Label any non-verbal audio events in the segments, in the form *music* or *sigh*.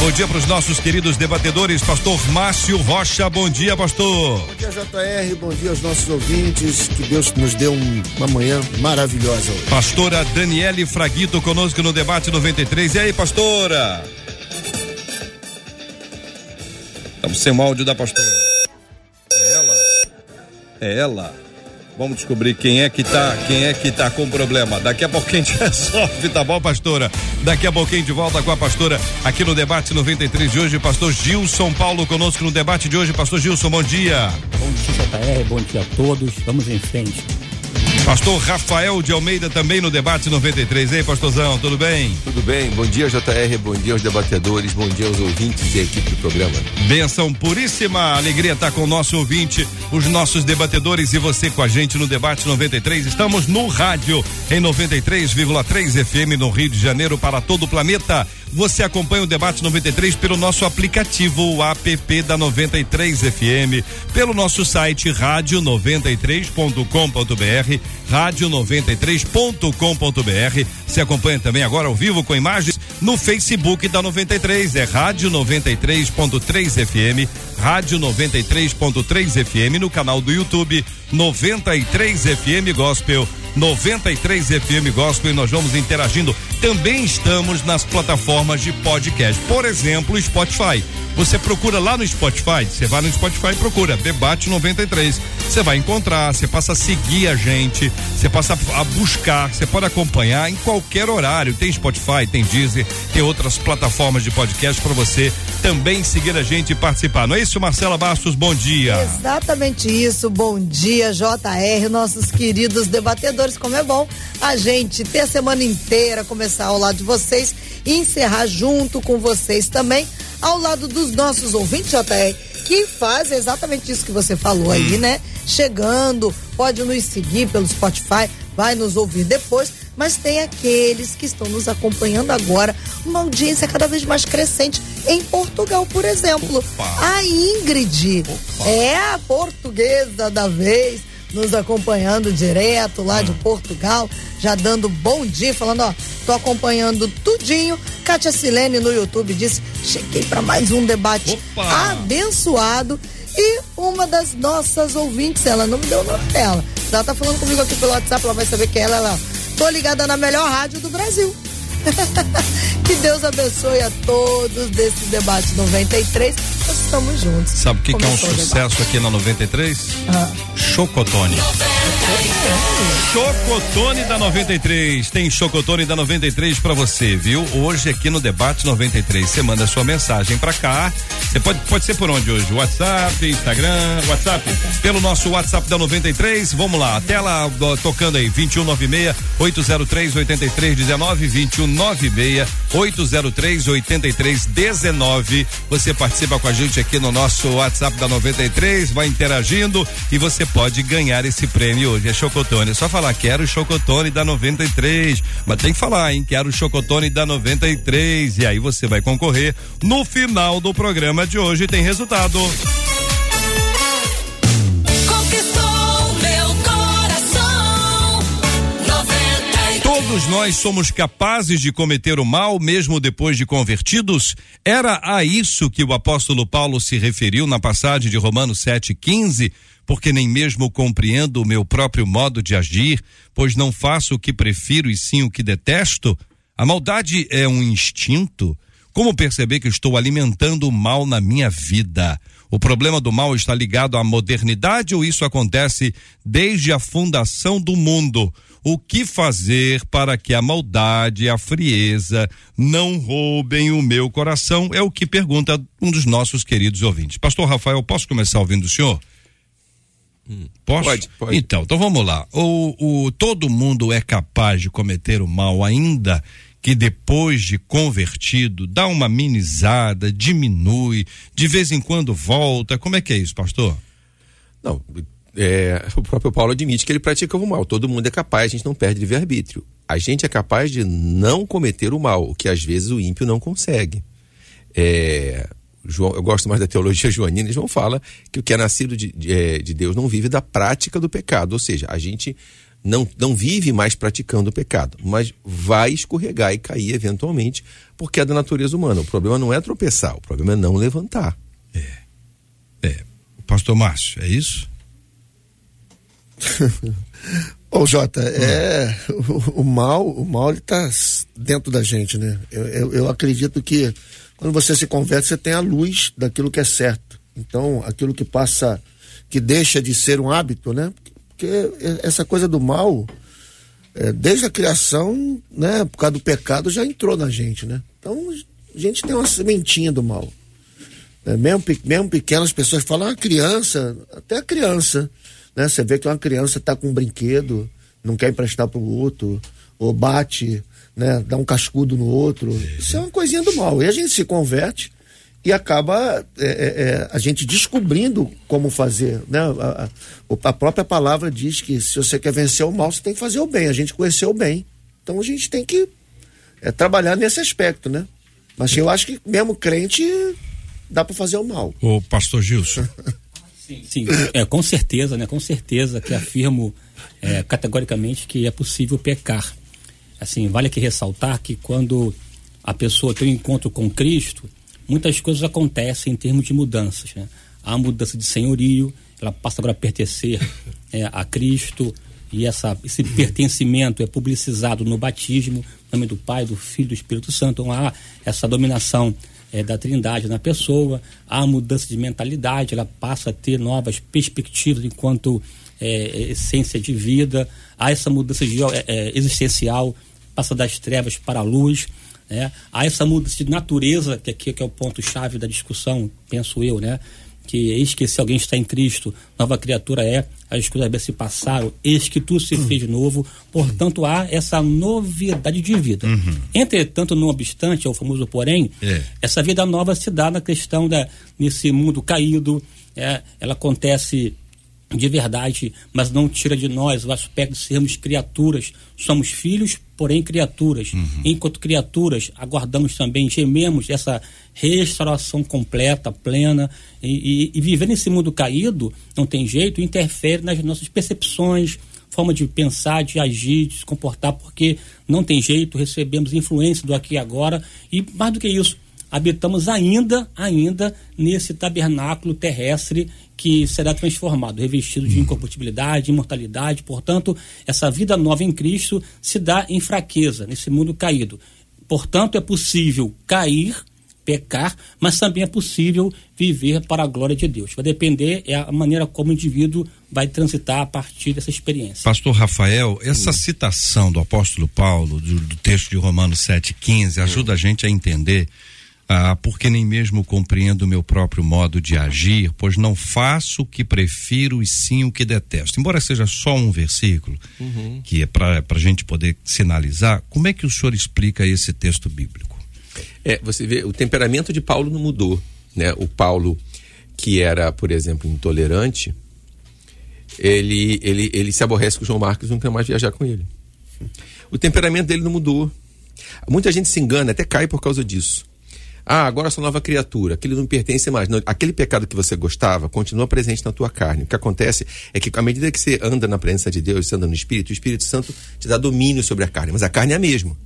Bom dia para os nossos queridos debatedores, pastor Márcio Rocha. Bom dia, pastor. Bom dia, JR. Bom dia aos nossos ouvintes. Que Deus nos dê um, uma manhã maravilhosa hoje. Pastora Daniele Fraguito conosco no debate 93. E aí, pastora? Estamos sem o áudio da pastora. É ela? É ela. Vamos descobrir quem é que tá, quem é que tá com problema. Daqui a pouquinho a gente *laughs* resolve, tá bom, pastora? Daqui a pouquinho de volta com a pastora aqui no debate 93 de hoje, pastor Gilson Paulo conosco no debate de hoje. Pastor Gilson, bom dia. Bom dia, JR, bom dia a todos. Vamos em frente. Pastor Rafael de Almeida também no debate 93. Ei, pastorzão, tudo bem? Tudo bem. Bom dia, JR. Bom dia aos debatedores. Bom dia aos ouvintes e equipe do programa. Benção puríssima. Alegria estar com o nosso ouvinte, os nossos debatedores e você com a gente no debate 93. Estamos no rádio em 93,3 FM no Rio de Janeiro para todo o planeta. Você acompanha o debate 93 pelo nosso aplicativo, o app da 93 FM, pelo nosso site rádio93.com.br, rádio93.com.br. Se acompanha também agora ao vivo com imagens no Facebook da 93, é Rádio 93.3 FM, Rádio 93.3 FM no canal do YouTube 93 FM Gospel. 93 FM Gospel e nós vamos interagindo. Também estamos nas plataformas de podcast, por exemplo, Spotify. Você procura lá no Spotify, você vai no Spotify e procura Debate 93. Você vai encontrar, você passa a seguir a gente, você passa a buscar, você pode acompanhar em qualquer horário. Tem Spotify, tem Deezer, tem outras plataformas de podcast para você também seguir a gente e participar. Não é isso, Marcela Bastos? Bom dia. Exatamente isso. Bom dia, JR, nossos queridos debatedores. Como é bom a gente ter a semana inteira, começar ao lado de vocês e encerrar junto com vocês também, ao lado dos nossos ouvintes, JR, que faz exatamente isso que você falou aí, né? Chegando, pode nos seguir pelo Spotify, vai nos ouvir depois mas tem aqueles que estão nos acompanhando agora, uma audiência cada vez mais crescente em Portugal, por exemplo. Opa. A Ingrid Opa. é a portuguesa da vez, nos acompanhando direto lá de Portugal, já dando bom dia, falando, ó, tô acompanhando tudinho. Kátia Silene no YouTube disse: cheguei para mais um debate Opa. abençoado. E uma das nossas ouvintes, ela não me deu o nome dela. Ela tá falando comigo aqui pelo WhatsApp, ela vai saber que ela, ela, tô ligada na melhor rádio do Brasil. *laughs* que Deus abençoe a todos desse debate 93. Nós estamos juntos. Sabe o que, que é um sucesso aqui na 93? Ah. Chocotone. Chocotone da 93. Tem Chocotone da 93 pra você, viu? Hoje aqui no debate 93, você manda sua mensagem pra cá. Você pode pode ser por onde hoje? WhatsApp, Instagram, WhatsApp, pelo nosso WhatsApp da 93. Vamos lá, tela tocando aí 2196 803 8319 2196 803 8319. Você participa com a gente aqui no nosso WhatsApp da 93, vai interagindo e você pode ganhar esse prêmio hoje. É Chocotone. É só falar, quero o Chocotone da 93. Mas tem que falar, hein? Quero o Chocotone da 93. E aí você vai concorrer. No final do programa de hoje tem resultado. Todos nós somos capazes de cometer o mal mesmo depois de convertidos? Era a isso que o apóstolo Paulo se referiu na passagem de Romanos 7,15? Porque nem mesmo compreendo o meu próprio modo de agir, pois não faço o que prefiro e sim o que detesto? A maldade é um instinto, Como perceber que estou alimentando o mal na minha vida? O problema do mal está ligado à modernidade ou isso acontece desde a fundação do mundo? O que fazer para que a maldade e a frieza não roubem o meu coração? É o que pergunta um dos nossos queridos ouvintes. Pastor Rafael, posso começar ouvindo o senhor? Posso? Pode, pode. Então, então vamos lá. O, o, todo mundo é capaz de cometer o mal, ainda que depois de convertido, dá uma minimizada, diminui, de vez em quando volta. Como é que é isso, pastor? Não, é, o próprio Paulo admite que ele pratica o mal. Todo mundo é capaz, a gente não perde livre-arbítrio. A gente é capaz de não cometer o mal, o que às vezes o ímpio não consegue. É, João, eu gosto mais da teologia *laughs* joanina, João fala que o que é nascido de, de, é, de Deus não vive da prática do pecado. Ou seja, a gente não, não vive mais praticando o pecado, mas vai escorregar e cair eventualmente, porque é da natureza humana. O problema não é tropeçar, o problema é não levantar. É. Pastor Márcio, é isso? Ô Jota, é o, o mal, o mal ele tá dentro da gente, né? Eu, eu, eu acredito que quando você se converte, você tem a luz daquilo que é certo. Então, aquilo que passa, que deixa de ser um hábito, né? Porque essa coisa do mal, é, desde a criação, né? Por causa do pecado, já entrou na gente, né? Então, a gente tem uma sementinha do mal. É, mesmo, mesmo pequenas pessoas falam, ah, criança, até a criança, né? Você vê que uma criança está com um brinquedo, não quer emprestar para o outro, ou bate, né? Dá um cascudo no outro. Isso é uma coisinha do mal. E a gente se converte e acaba é, é, é, a gente descobrindo como fazer, né? A, a- a própria palavra diz que se você quer vencer o mal, você tem que fazer o bem. A gente conheceu o bem. Então a gente tem que é, trabalhar nesse aspecto, né? Mas eu acho que mesmo crente dá para fazer o mal. O pastor Gilson. *laughs* Sim, é, com certeza, né? Com certeza que afirmo é, categoricamente que é possível pecar. Assim, vale aqui ressaltar que quando a pessoa tem um encontro com Cristo, muitas coisas acontecem em termos de mudanças, né? Há mudança de senhorio, ela passa agora a pertencer *laughs* é, a Cristo e essa, esse pertencimento é publicizado no batismo, em nome do Pai, do Filho e do Espírito Santo. Então há essa dominação é, da Trindade na pessoa, há mudança de mentalidade, ela passa a ter novas perspectivas enquanto é, essência de vida, há essa mudança de, é, é, existencial, passa das trevas para a luz, né? há essa mudança de natureza, que aqui que é o ponto-chave da discussão, penso eu, né? Que eis que se alguém está em Cristo, nova criatura é, as coisas se passaram, eis que tudo se fez de novo, portanto há essa novidade de vida. Entretanto, não obstante, é o famoso porém, É. essa vida nova se dá na questão da nesse mundo caído, é, ela acontece de verdade, mas não tira de nós o aspecto de sermos criaturas. Somos filhos, porém criaturas. Enquanto criaturas, aguardamos também, gememos essa restauração completa, plena. E, e, e viver nesse mundo caído, não tem jeito, interfere nas nossas percepções, forma de pensar, de agir, de se comportar, porque não tem jeito, recebemos influência do aqui e agora. E mais do que isso, habitamos ainda, ainda nesse tabernáculo terrestre que será transformado, revestido de incorruptibilidade, imortalidade. Portanto, essa vida nova em Cristo se dá em fraqueza, nesse mundo caído. Portanto, é possível cair, pecar, mas também é possível viver para a glória de Deus. Vai depender é a maneira como o indivíduo vai transitar a partir dessa experiência. Pastor Rafael, essa citação do apóstolo Paulo, do, do texto de Romanos 7,15, ajuda a gente a entender ah, porque nem mesmo compreendo o meu próprio modo de agir, pois não faço o que prefiro e sim o que detesto. Embora seja só um versículo, que é para a gente poder sinalizar, como é que o senhor explica esse texto bíblico? É, você vê, o temperamento de Paulo não mudou, né? O Paulo que era, por exemplo, intolerante, ele, ele, ele se aborrece com o João Marcos e não quer mais viajar com ele. O temperamento dele não mudou. Muita gente se engana, até cai por causa disso. Ah, agora sou nova criatura, aquele não pertence mais. Não, aquele pecado que você gostava continua presente na tua carne. O que acontece é que, à medida que você anda na presença de Deus, você anda no Espírito, o Espírito Santo te dá domínio sobre a carne, mas a carne é a mesma.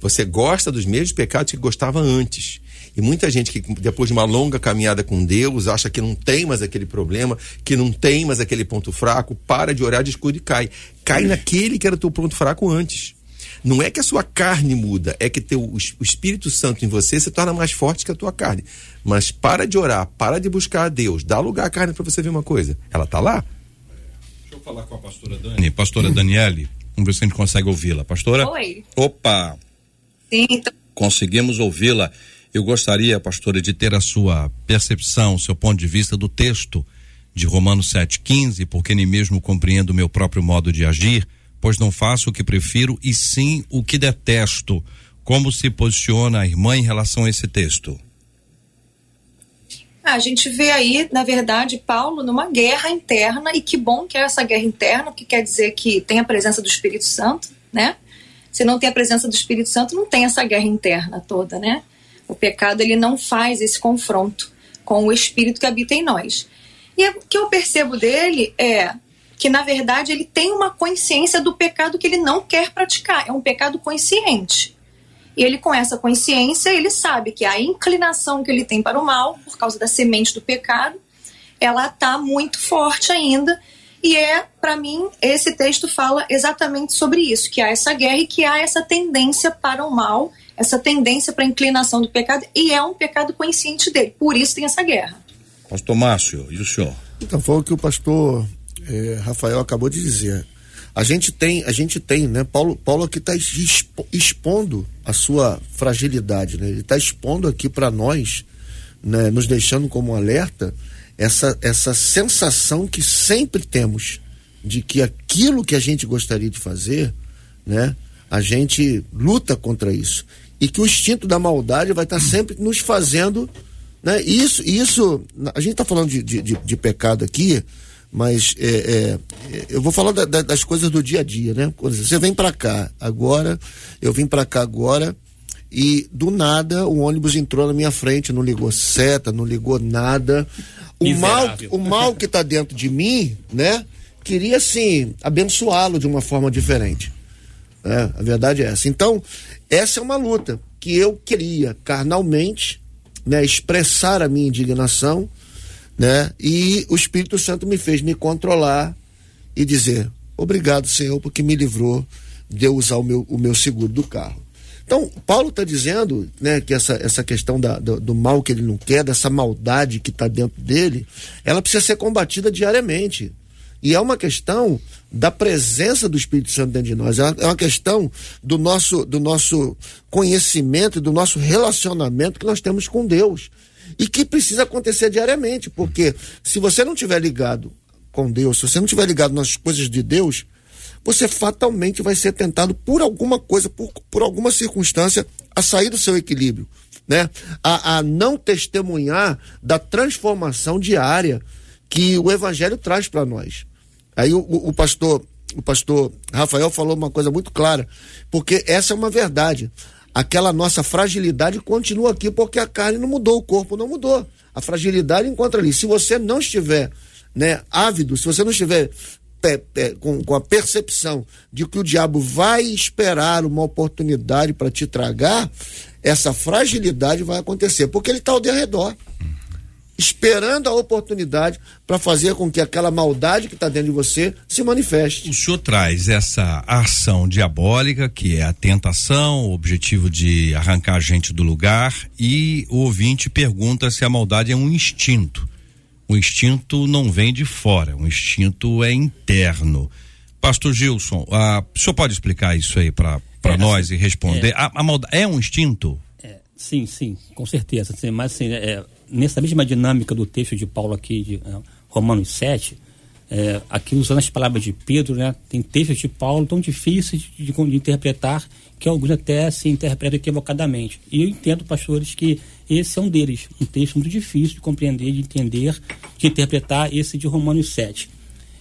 Você gosta dos mesmos pecados que gostava antes. E muita gente que, depois de uma longa caminhada com Deus, acha que não tem mais aquele problema, que não tem mais aquele ponto fraco, para de orar, descuida e cai. Cai naquele que era o teu ponto fraco antes. Não é que a sua carne muda, é que teu, o Espírito Santo em você se torna mais forte que a tua carne. Mas para de orar, para de buscar a Deus, dá lugar à carne para você ver uma coisa. Ela tá lá. Deixa eu falar com a pastora Dani. Pastora Daniele, vamos ver se a gente consegue ouvi-la. Pastora? Oi. Opa! Sim, então, Conseguimos ouvi-la. Eu gostaria, pastora, de ter a sua percepção, seu ponto de vista do texto de Romanos 7,15, porque nem mesmo compreendo o meu próprio modo de agir, pois não faço o que prefiro e sim o que detesto. Como se posiciona a irmã em relação a esse texto? a gente vê aí, na verdade, Paulo numa guerra interna, e que bom que é essa guerra interna, que quer dizer que tem a presença do Espírito Santo, né? Se não tem a presença do Espírito Santo, não tem essa guerra interna toda, né? O pecado, ele não faz esse confronto com o Espírito que habita em nós. E o que eu percebo dele é que, na verdade, ele tem uma consciência do pecado que ele não quer praticar. É um pecado consciente. E ele, com essa consciência, ele sabe que a inclinação que ele tem para o mal, por causa da semente do pecado, ela está muito forte ainda. E é, para mim, esse texto fala exatamente sobre isso, que há essa guerra e que há essa tendência para o mal, essa tendência para a inclinação do pecado, e é um pecado consciente dele. Por isso tem essa guerra. Pastor Márcio, e o senhor? Então, foi o que o pastor eh, Rafael acabou de dizer. A gente tem, a gente tem, né? Paulo, Paulo aqui está expondo a sua fragilidade, né? Ele está expondo aqui para nós, né? Nos deixando como alerta essa, essa sensação que sempre temos de que aquilo que a gente gostaria de fazer, né? A gente luta contra isso e que o instinto da maldade vai estar tá sempre nos fazendo, né? Isso, isso, a gente está falando de, de, de, de pecado aqui, mas é, é, eu vou falar da, da, das coisas do dia a dia, né? Você vem para cá agora, eu vim para cá agora e do nada o ônibus entrou na minha frente, não ligou seta, não ligou nada. O mal, o mal que está dentro de mim, né? Queria assim abençoá-lo de uma forma diferente. né? a verdade é essa. Então, essa é uma luta que eu queria carnalmente, né, expressar a minha indignação, né? E o Espírito Santo me fez me controlar e dizer: "Obrigado, Senhor, porque me livrou de eu usar o meu, o meu seguro do carro". Então, Paulo está dizendo né, que essa, essa questão da, do, do mal que ele não quer, dessa maldade que está dentro dele, ela precisa ser combatida diariamente. E é uma questão da presença do Espírito Santo dentro de nós. É uma, é questão do nosso, do nosso conhecimento do nosso relacionamento que nós temos com Deus. E que precisa acontecer diariamente, porque se você não estiver ligado com Deus, se você não estiver ligado nas coisas de Deus, você fatalmente vai ser tentado por alguma coisa, por, por alguma circunstância, a sair do seu equilíbrio, né? A, a não testemunhar da transformação diária que o Evangelho traz para nós. Aí o, o pastor, o pastor Rafael falou uma coisa muito clara, porque essa é uma verdade. Aquela nossa fragilidade continua aqui porque a carne não mudou, o corpo não mudou. A fragilidade encontra ali. Se você não estiver né, ávido, se você não estiver com, com a percepção de que o diabo vai esperar uma oportunidade para te tragar, essa fragilidade vai acontecer, porque ele está ao redor esperando a oportunidade para fazer com que aquela maldade que está dentro de você se manifeste. O senhor traz essa ação diabólica, que é a tentação, o objetivo de arrancar a gente do lugar, e o ouvinte pergunta se a maldade é um instinto. O instinto não vem de fora, o instinto é interno. Pastor Gilson, ah, o senhor pode explicar isso aí para É, nós e responder? A, a maldade é um instinto? É, sim, sim, com certeza. Sim, mas assim, é, nessa mesma dinâmica do texto de Paulo aqui, de é, Romanos 7, é, aqui usando as palavras de Pedro, né, tem textos de Paulo tão difíceis de, de- de interpretar que alguns até se interpretam equivocadamente. E eu entendo, pastores, que esse é um deles, um texto muito difícil de compreender, de entender, de interpretar esse de Romanos 7.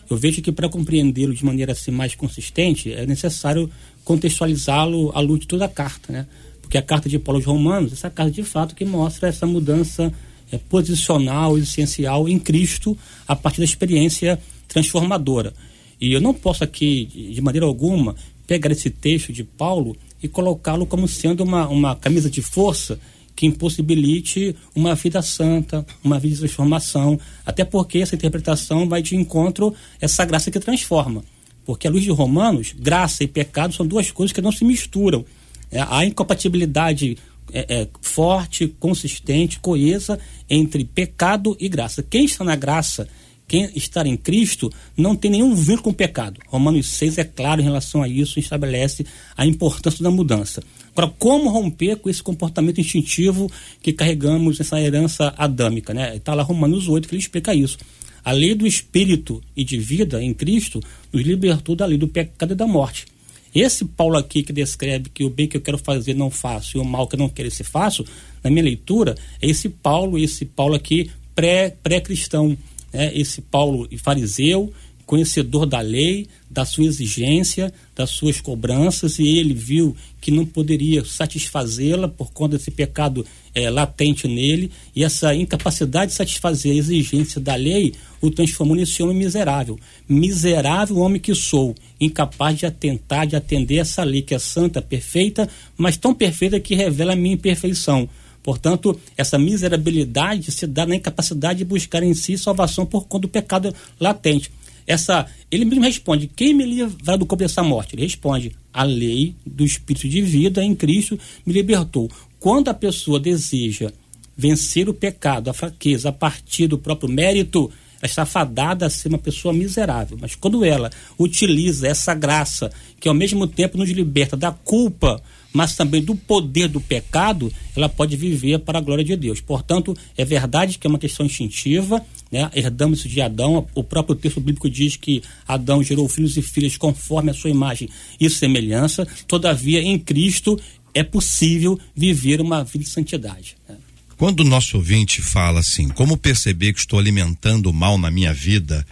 Eu vejo que para compreendê-lo de maneira assim, mais consistente é necessário contextualizá-lo à luz de toda a carta, né? Porque a carta de Paulo aos Romanos, essa carta de fato que mostra essa mudança é, posicional essencial em Cristo a partir da experiência transformadora. E eu não posso aqui, de maneira alguma, pegar esse texto de Paulo e colocá-lo como sendo uma, uma camisa de força que impossibilite uma vida santa, uma vida de transformação, até porque essa interpretação vai de encontro essa graça que transforma. Porque à luz de Romanos, graça e pecado são duas coisas que não se misturam. É, há incompatibilidade é, é, forte, consistente, coesa entre pecado e graça. Quem está na graça, quem está em Cristo, não tem nenhum vínculo com o pecado. Romanos 6 é claro em relação a isso, estabelece a importância da mudança. Agora, como romper com esse comportamento instintivo que carregamos, essa herança adâmica? Né? Está lá Romanos 8 que ele explica isso. A lei do espírito e de vida em Cristo nos libertou da lei do pecado e da morte. Esse Paulo aqui que descreve que o bem que eu quero fazer não faço e o mal que eu não quero se faço, na minha leitura, é esse Paulo, esse Paulo aqui pré, pré-cristão, né? esse Paulo fariseu, conhecedor da lei, da sua exigência, das suas cobranças, e ele viu que não poderia satisfazê-la por conta desse pecado é, latente nele, e essa incapacidade de satisfazer a exigência da lei o transformou nesse homem miserável. Miserável homem que sou, incapaz de atentar, de atender essa lei que é santa, perfeita, mas tão perfeita que revela a minha imperfeição. Portanto, essa miserabilidade se dá na incapacidade de buscar em si salvação por conta do pecado latente. Essa, ele mesmo responde: quem me livra do corpo dessa morte? Ele responde: a lei do espírito de vida em Cristo me libertou. Quando a pessoa deseja vencer o pecado, a fraqueza, a partir do próprio mérito, ela está fadada a ser uma pessoa miserável. Mas quando ela utiliza essa graça, que ao mesmo tempo nos liberta da culpa, mas também do poder do pecado, ela pode viver para a glória de Deus. Portanto, é verdade que é uma questão instintiva, né? herdamos isso de Adão. O próprio texto bíblico diz que Adão gerou filhos e filhas conforme a sua imagem e semelhança. Todavia, em Cristo é possível viver uma vida de santidade. Né? Quando o nosso ouvinte fala assim, como perceber que estou alimentando o mal na minha vida?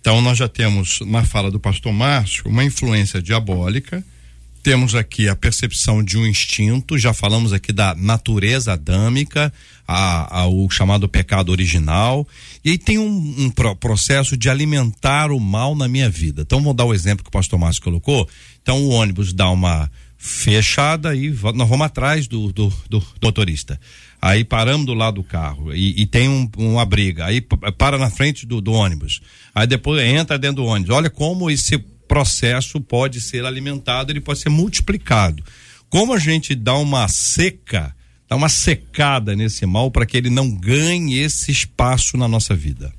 Então, nós já temos, na fala do pastor Márcio, uma influência diabólica temos aqui a percepção de um instinto, já falamos aqui da natureza adâmica, a, a, o chamado pecado original, e aí tem um, um pro, processo de alimentar o mal na minha vida. Então, vou dar o exemplo que o pastor Márcio colocou. Então, o ônibus dá uma fechada e nós vamos atrás do, do, do motorista. Aí paramos do lado do carro e, e tem um, uma briga. Aí para na frente do, do ônibus. Aí depois entra dentro do ônibus. Olha como esse processo pode ser alimentado, ele pode ser multiplicado. Como a gente dá uma seca, dá uma secada nesse mal para que ele não ganhe esse espaço na nossa vida?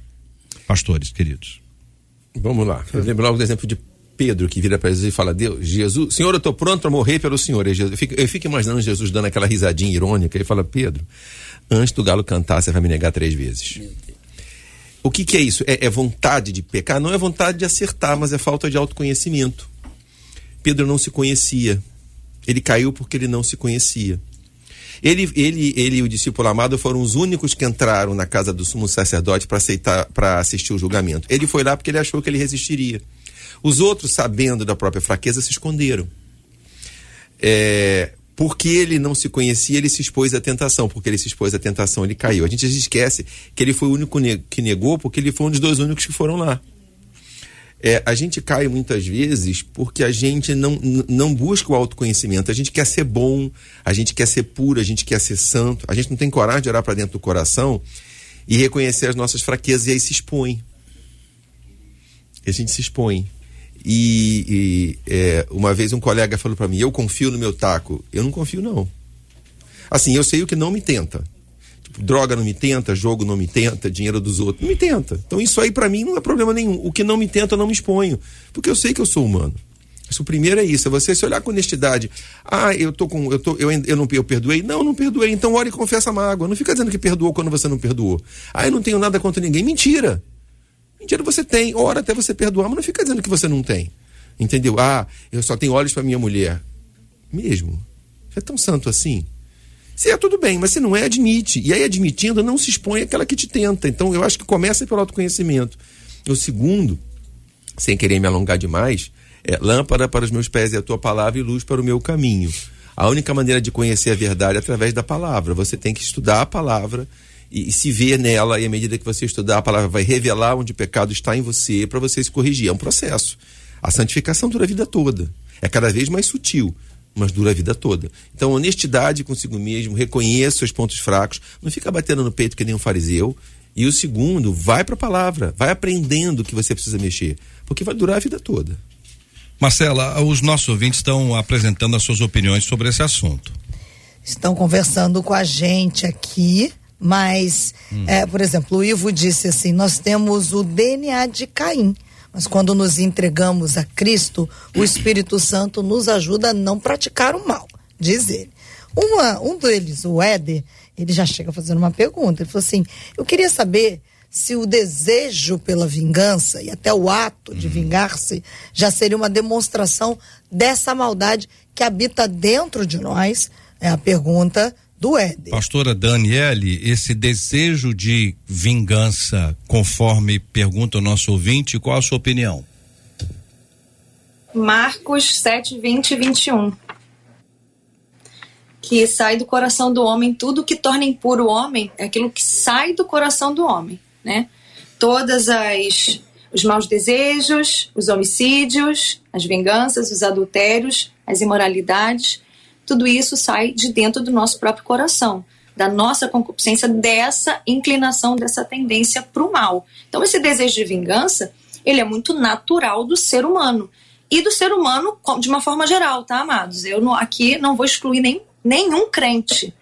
Pastores, queridos. Vamos lá. Eu lembro logo do exemplo de Pedro que vira para Jesus e fala: Deus, Jesus, Senhor, eu estou pronto para morrer pelo Senhor. Eu fico, eu fico imaginando Jesus dando aquela risadinha irônica e fala: Pedro, antes do galo cantar, você vai me negar três vezes. O que, que é isso? É, é, vontade de pecar? Não é vontade de acertar, mas é falta de autoconhecimento. Pedro não se conhecia. Ele caiu porque ele não se conhecia. Ele, ele, ele e o discípulo amado foram os únicos que entraram na casa do sumo sacerdote para aceitar, para assistir o julgamento. Ele foi lá porque ele achou que ele resistiria. Os outros, sabendo da própria fraqueza, se esconderam. É, porque ele não se conhecia, ele se expôs à tentação. Porque ele se expôs à tentação, ele caiu. A gente esquece que ele foi o único que negou, porque ele foi um dos dois únicos que foram lá. É, a gente cai muitas vezes porque a gente não, não busca o autoconhecimento. A gente quer ser bom, a gente quer ser puro, a gente quer ser santo. A gente não tem coragem de olhar para dentro do coração e reconhecer as nossas fraquezas e aí se expõe. A gente se expõe. E, e é, uma vez um colega falou para mim: Eu confio no meu taco. Eu não confio, não. Assim, eu sei o que não me tenta. Tipo, droga não me tenta, jogo não me tenta, dinheiro dos outros não me tenta. Então isso aí para mim não é problema nenhum. O que não me tenta, eu não me exponho. Porque eu sei que eu sou humano. Isso, o primeiro é isso, é você se olhar com honestidade. Ah, eu tô com. Eu, tô, eu, eu não eu perdoei? Não, não perdoei. Então ore e confessa a mágoa. Não fica dizendo que perdoou quando você não perdoou. Ah, eu não tenho nada contra ninguém. Mentira. Mentira você tem, ora até você perdoar, mas não fica dizendo que você não tem. Entendeu? Ah, eu só tenho olhos para minha mulher. Mesmo? Você é tão santo assim? Se é tudo bem, mas se não é, admite. E aí, admitindo, não se expõe àquela que te tenta. Então, eu acho que começa pelo autoconhecimento. O segundo, sem querer me alongar demais, é lâmpada para os meus pés é a tua palavra e luz para o meu caminho. A única maneira de conhecer a verdade é através da palavra. Você tem que estudar a palavra e, e, se ver nela, e à medida que você estudar, a palavra vai revelar onde o pecado está em você para você se corrigir. É um processo. A santificação dura a vida toda. É cada vez mais sutil, mas dura a vida toda. Então, honestidade consigo mesmo, reconheça seus pontos fracos, não fica batendo no peito que nem um fariseu. E o segundo, vai para a palavra, vai aprendendo que você precisa mexer, porque vai durar a vida toda. Marcela, os nossos ouvintes estão apresentando as suas opiniões sobre esse assunto. Estão conversando com a gente aqui, mas, é, por exemplo, o Ivo disse assim: nós temos o DNA de Caim. Mas quando nos entregamos a Cristo, o Espírito Santo nos ajuda a não praticar o mal, diz ele. Uma, um deles, o Éder, ele já chega fazendo uma pergunta. Ele falou assim: Eu queria saber se o desejo pela vingança e até o ato de vingar-se já seria uma demonstração dessa maldade que habita dentro de nós. É a pergunta do Éder. Pastora Daniele, esse desejo de vingança, conforme pergunta o nosso ouvinte, qual a sua opinião? Marcos 7, 20 e 21. Que sai do coração do homem, tudo que torna impuro o homem é aquilo que sai do coração do homem, né? Todas as os maus desejos, os homicídios, as vinganças, os adultérios, as imoralidades, tudo isso sai de dentro do nosso próprio coração, da nossa concupiscência, dessa inclinação, dessa tendência para o mal. Então, esse desejo de vingança, ele é muito natural do ser humano. E do ser humano de uma forma geral, tá, amados? Eu não- aqui não vou excluir nem, nenhum crente,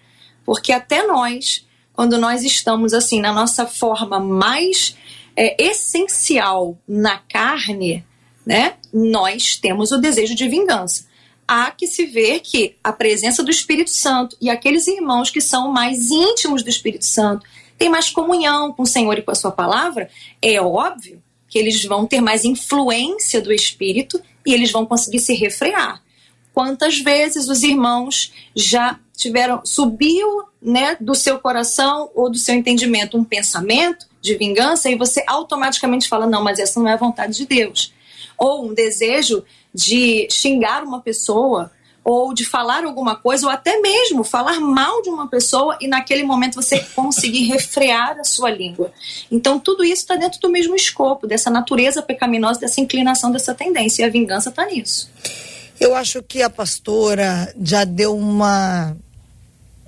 porque até nós, quando nós estamos assim, na nossa forma mais é, essencial na carne, né, nós temos o desejo de vingança. Há que se ver que a presença do Espírito Santo e aqueles irmãos que são mais íntimos do Espírito Santo, têm mais comunhão com o Senhor e com a sua palavra, é óbvio que eles vão ter mais influência do Espírito e eles vão conseguir se refrear. Quantas vezes os irmãos já tiveram, subiu né, do seu coração ou do seu entendimento um pensamento de vingança e você automaticamente fala: não, mas essa não é a vontade de Deus. Ou um desejo de xingar uma pessoa, ou de falar alguma coisa, ou até mesmo falar mal de uma pessoa e naquele momento você *laughs* conseguir refrear a sua língua. Então, tudo isso está dentro do mesmo escopo, dessa natureza pecaminosa, dessa inclinação, dessa tendência. E a vingança está nisso. Eu acho que a pastora já deu uma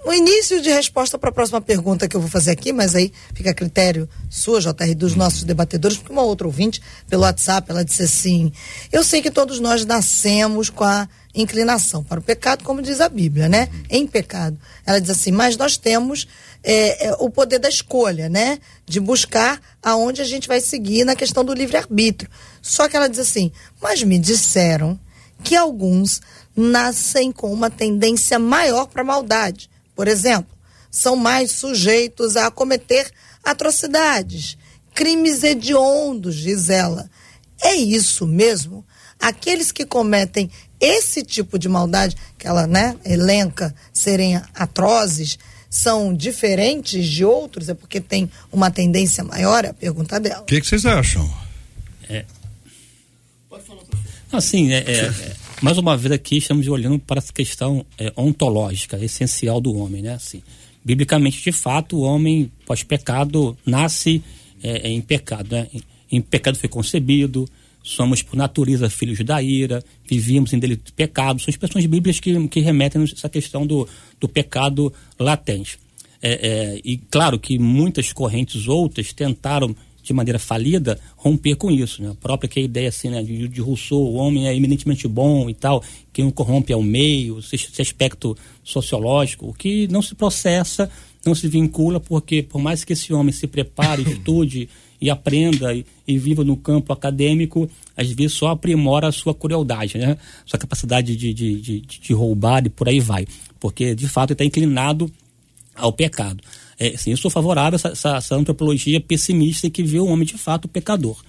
um início de resposta para a próxima pergunta que eu vou fazer aqui, mas aí fica a critério sua, JR, dos nossos debatedores, porque uma outra ouvinte, pelo WhatsApp, ela disse assim: Eu sei que todos nós nascemos com a inclinação para o pecado, como diz a Bíblia, né? Em pecado. Ela diz assim, mas nós temos é, é, o poder da escolha, né? De buscar aonde a gente vai seguir na questão do livre-arbítrio. Só que ela diz assim, mas me disseram que alguns nascem com uma tendência maior para maldade. Por exemplo, são mais sujeitos a cometer atrocidades, crimes hediondos, diz ela. É isso mesmo? Aqueles que cometem esse tipo de maldade, que ela né, elenca serem atrozes, são diferentes de outros? É porque tem uma tendência maior? É a pergunta dela. O que, que vocês acham? Assim, é, é, é, mais uma vez aqui estamos olhando para essa questão é, ontológica, essencial do homem, né? Assim, biblicamente, de fato, o homem pós-pecado nasce é, em pecado, né? Em, em pecado foi concebido, somos por natureza filhos da ira, vivíamos em delito de pecado, são expressões bíblicas que, que remetem a essa questão do, do pecado latente. É, é, e claro que muitas correntes outras tentaram de maneira falida romper com isso, né? A própria que a ideia assim, né, de, de Rousseau, o homem é eminentemente bom e tal, quem o corrompe é o meio, esse, aspecto sociológico, o que não se processa, não se vincula, porque por mais que esse homem se prepare, *coughs* estude e aprenda e, e viva no campo acadêmico, às vezes só aprimora a sua crueldade, né? Sua capacidade de, de, de, de roubar e por aí vai, porque de fato ele está inclinado ao pecado. É, sim, eu sou favorável a essa, essa, essa antropologia pessimista que vê o homem de fato pecador.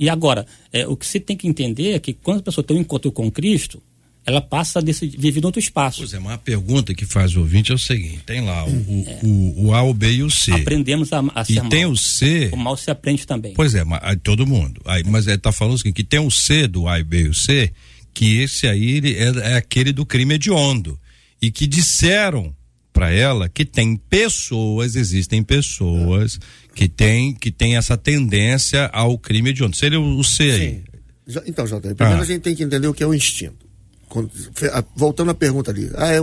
E agora, é, o que se tem que entender é que quando a pessoa tem um encontro com Cristo, ela passa a decidir, viver em outro espaço. Pois é, mas a pergunta que faz o ouvinte é o seguinte: tem lá o, o, o, o A, o B e o C. Aprendemos a, a ser E mal. tem o C. O mal se aprende também. Pois é, mas, todo mundo. Aí, mas ele tá falando o seguinte, que tem o C do A e B e o C, que esse aí ele é, é aquele do crime hediondo. E que disseram para ela que tem pessoas, existem pessoas que têm que tem essa tendência ao crime hediondo. Seria o, o C aí. Então, Jota, primeiro Ah. a gente tem que entender o que é o instinto. Quando- voltando à pergunta ali, ah, é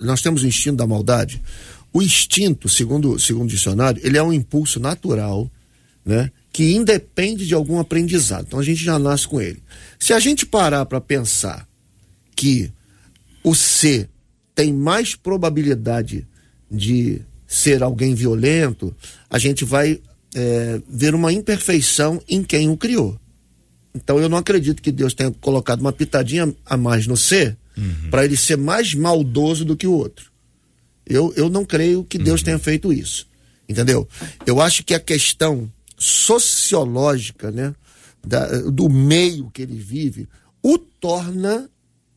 nós temos o instinto da maldade. O instinto, segundo, segundo o dicionário, ele é um impulso natural, né? que independe de algum aprendizado. Então a gente já nasce com ele. Se a gente parar para pensar que o C tem mais probabilidade de ser alguém violento, a gente vai é, ver uma imperfeição em quem o criou. Então eu não acredito que Deus tenha colocado uma pitadinha a mais no C uhum. para ele ser mais maldoso do que o outro. Eu, eu não creio que Deus uhum. tenha feito isso. Entendeu? Eu acho que a questão sociológica, né, da, do meio que ele vive, o torna,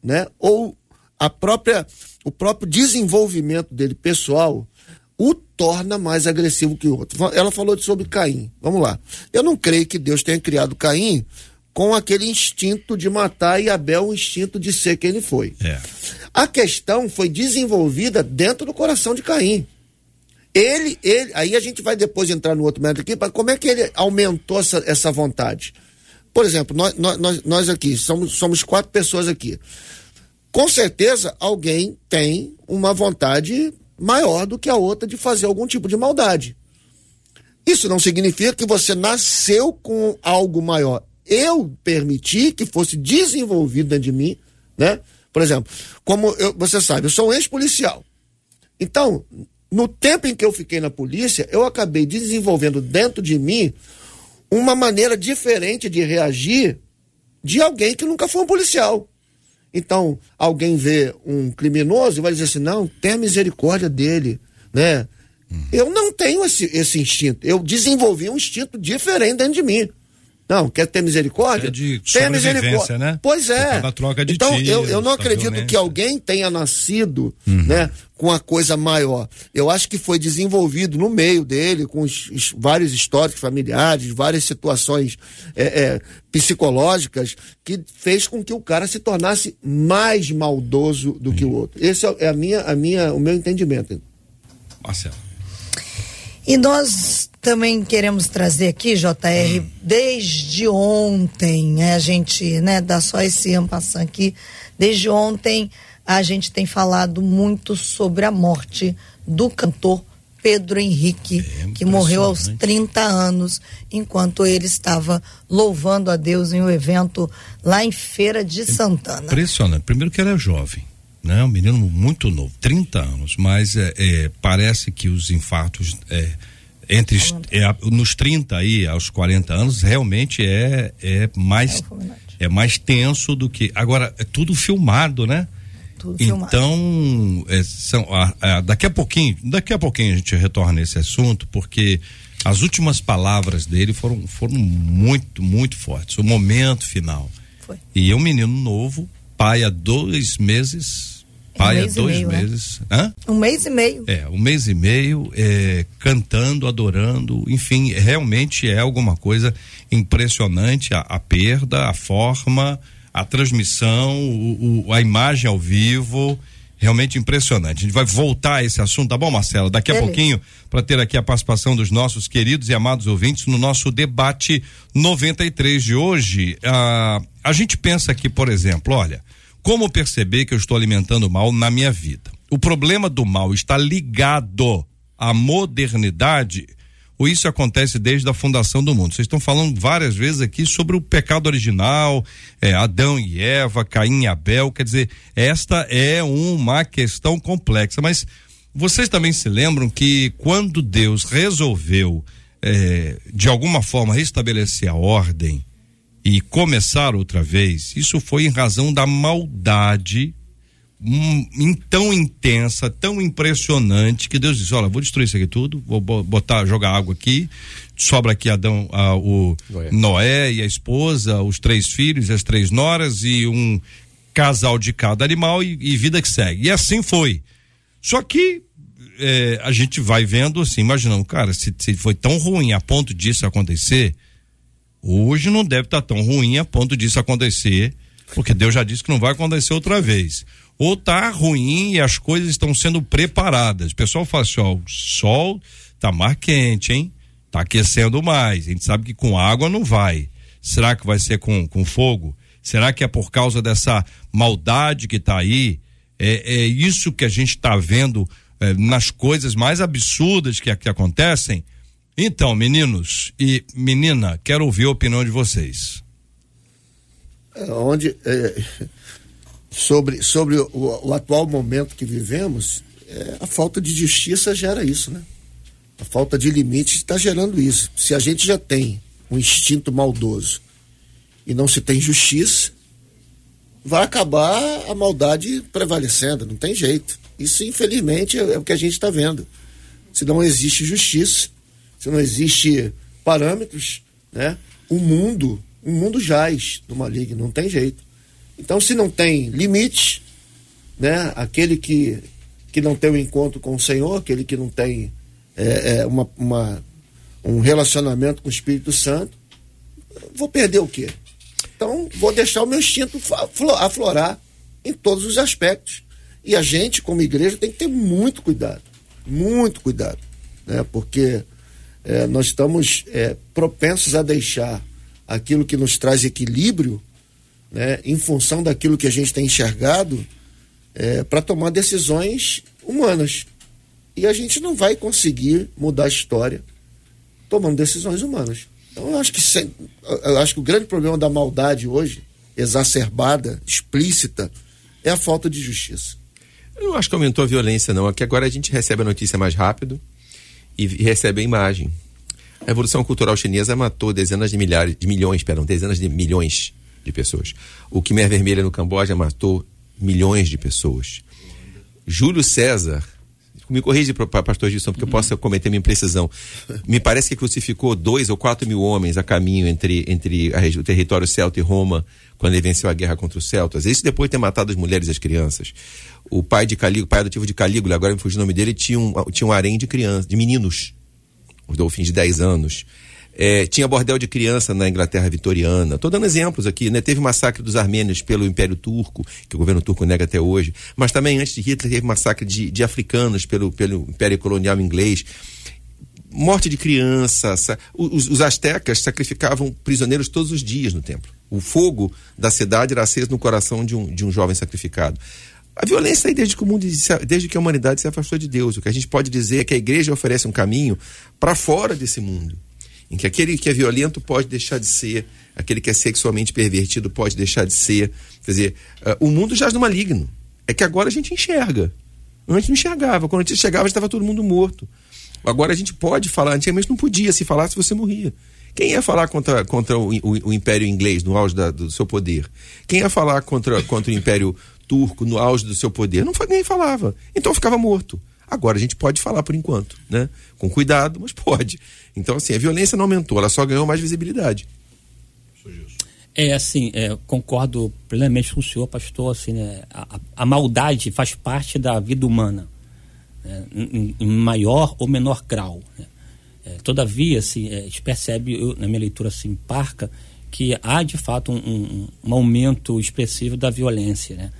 né, ou a própria, o próprio desenvolvimento dele pessoal o torna mais agressivo que o outro. Ela falou sobre Caim. Vamos lá. Eu não creio que Deus tenha criado Caim com aquele instinto de matar e Abel o instinto de ser quem ele foi. É. A questão foi desenvolvida dentro do coração de Caim. Ele, ele, aí a gente vai depois entrar no outro método aqui, para como é que ele aumentou essa, essa vontade. Por exemplo, nós, nós, nós aqui, somos, somos quatro pessoas aqui. Com certeza, alguém tem uma vontade maior do que a outra de fazer algum tipo de maldade. Isso não significa que você nasceu com algo maior. Eu permiti que fosse desenvolvido dentro de mim, né? Por exemplo, como eu, você sabe, eu sou um ex-policial. Então, no tempo em que eu fiquei na polícia, eu acabei desenvolvendo dentro de mim uma maneira diferente de reagir de alguém que nunca foi um policial. Então, alguém vê um criminoso e vai dizer assim: não, tenha misericórdia dele, né? Hum. Eu não tenho esse, esse instinto. Eu desenvolvi um instinto diferente dentro de mim. Não, quer ter misericórdia? É de tenha misericórdia. Né? Pois é. é troca de então, tiros, eu, eu não acredito violência. que alguém tenha nascido uhum. né, com a coisa maior. Eu acho que foi desenvolvido no meio dele, com os, os vários históricos familiares, várias situações é, é, psicológicas, que fez com que o cara se tornasse mais maldoso do uhum. que o outro. Esse é a minha, a minha, o meu entendimento. Marcelo. E nós também queremos trazer aqui, JR, hum. desde ontem, né, a gente, né, dá só esse ampassão aqui, desde ontem a gente tem falado muito sobre a morte do cantor Pedro Henrique, é que morreu aos 30 anos, enquanto ele estava louvando a Deus em um evento lá em Feira de Santana. Impressionante. Primeiro que ele é jovem, né? Um menino muito novo, 30 anos, mas é, é parece que os infartos é, entre é, nos 30 aí aos 40 anos realmente é é mais é, é mais tenso do que agora é tudo filmado, né? Tudo então é, são a, a, daqui a pouquinho daqui a pouquinho a gente retorna nesse assunto porque as últimas palavras dele foram foram muito muito fortes. O momento final. Foi. e é um menino novo pai há dois meses pai um há dois meio, né? meses. Né? Um mês e meio. É, um mês e meio, é, cantando, adorando, enfim, realmente é alguma coisa impressionante a, a perda, a forma, a transmissão, o, o, a imagem ao vivo. Realmente impressionante. A gente vai voltar a esse assunto, tá bom, Marcelo? Daqui a Beleza. pouquinho, para ter aqui a participação dos nossos queridos e amados ouvintes no nosso debate 93 de hoje. Ah, a gente pensa aqui, por exemplo, olha, como perceber que eu estou alimentando mal na minha vida? O problema do mal está ligado à modernidade ou isso acontece desde a fundação do mundo? Vocês estão falando várias vezes aqui sobre o pecado original, é, Adão e Eva, Caim e Abel, quer dizer, esta é uma questão complexa, mas vocês também se lembram que quando Deus resolveu, é, de alguma forma, restabelecer a ordem, e começar outra vez, isso foi em razão da maldade um, tão intensa, tão impressionante, que Deus disse: Olha, vou destruir isso aqui tudo, vou botar, jogar água aqui, sobra aqui Adão, ah, o Noé. Noé e a esposa, os três filhos, as três noras e um casal de cada animal e, e vida que segue. E assim foi. Só que é, a gente vai vendo assim, imaginando, cara, se, se foi tão ruim a ponto disso acontecer, Hoje não deve estar tá tão ruim a ponto disso acontecer, porque Deus já disse que não vai acontecer outra vez. Ou tá ruim e as coisas estão sendo preparadas. O pessoal fala assim, ó, o sol tá mais quente, hein? Tá aquecendo mais. A gente sabe que com água não vai. Será que vai ser com, com fogo? Será que é por causa dessa maldade que tá aí? É, é isso que a gente está vendo é, nas coisas mais absurdas que, que acontecem? Então, meninos e menina, quero ouvir a opinião de vocês. É, onde é, sobre sobre o, o atual momento que vivemos, é, a falta de justiça gera isso, né? A falta de limite está gerando isso. Se a gente já tem um instinto maldoso e não se tem justiça, vai acabar a maldade prevalecendo, não tem jeito. Isso, infelizmente, é, é o que a gente está vendo. Se não existe justiça, se não existe parâmetros, né? O mundo, o mundo jaz no maligno, não tem jeito. Então, se não tem limites, né? Aquele que, que não tem o um encontro com o Senhor, aquele que não tem é, é, uma, uma, um relacionamento com o Espírito Santo, vou perder o quê? Então, vou deixar o meu instinto aflorar em todos os aspectos. E a gente, como igreja, tem que ter muito cuidado. Muito cuidado. Né? Porque é, nós estamos é, propensos a deixar aquilo que nos traz equilíbrio, né, em função daquilo que a gente tem enxergado, é, para tomar decisões humanas. E a gente não vai conseguir mudar a história tomando decisões humanas. Então eu acho que sem, eu acho que o grande problema da maldade hoje, exacerbada, explícita, é a falta de justiça. Eu acho que aumentou a violência, não. Aqui agora a gente recebe a notícia mais rápido e recebe a imagem. A Revolução Cultural Chinesa matou dezenas de milhares, de milhões, perdão, dezenas de milhões de pessoas. O Khmer Vermelho no Camboja matou milhões de pessoas. Júlio César me corrija, pastor Gilson, porque eu posso cometer minha imprecisão. Me parece que crucificou dois ou quatro mil homens a caminho entre, entre a, o território celta e Roma, quando ele venceu a guerra contra os celtas. Isso depois de ter matado as mulheres e as crianças. O pai de Calígula, pai adotivo de Calígula, agora me fugiu o nome dele, tinha um, tinha um harém de crianças, de meninos. Os dolfins de 10 anos. É, tinha bordel de criança na Inglaterra vitoriana. Estou dando exemplos aqui, né? Teve massacre dos armênios pelo Império Turco, que o governo turco nega até hoje. Mas também antes de Hitler teve massacre de, de africanos pelo, pelo Império Colonial Inglês. Morte de criança. Os, os astecas sacrificavam prisioneiros todos os dias no templo. O fogo da cidade era aceso no coração de um, de um jovem sacrificado. A violência aí desde que o mundo, desde que a humanidade se afastou de Deus. O que a gente pode dizer é que a igreja oferece um caminho para fora desse mundo em que aquele que é violento pode deixar de ser, aquele que é sexualmente pervertido pode deixar de ser. Quer dizer, uh, o mundo jaz no maligno. É que agora a gente enxerga. Antes não enxergava. Quando a gente chegava, estava todo mundo morto. Agora a gente pode falar. Antigamente não podia. Se falasse, você morria. Quem ia falar contra, contra o, o, o Império Inglês no auge da, do seu poder? Quem ia falar contra, contra o Império Turco no auge do seu poder? Não, ninguém falava. Então ficava morto. Agora a gente pode falar por enquanto, né? Com cuidado, mas pode. Então, assim, a violência não aumentou, ela só ganhou mais visibilidade. É, assim, é, concordo plenamente com o senhor, pastor, assim, né? A, a maldade faz parte da vida humana, né? em, em, maior ou menor grau. Né? É, todavia, assim, é, a gente percebe, eu, na minha leitura assim, parca, que há de fato um, um, um aumento expressivo da violência, né?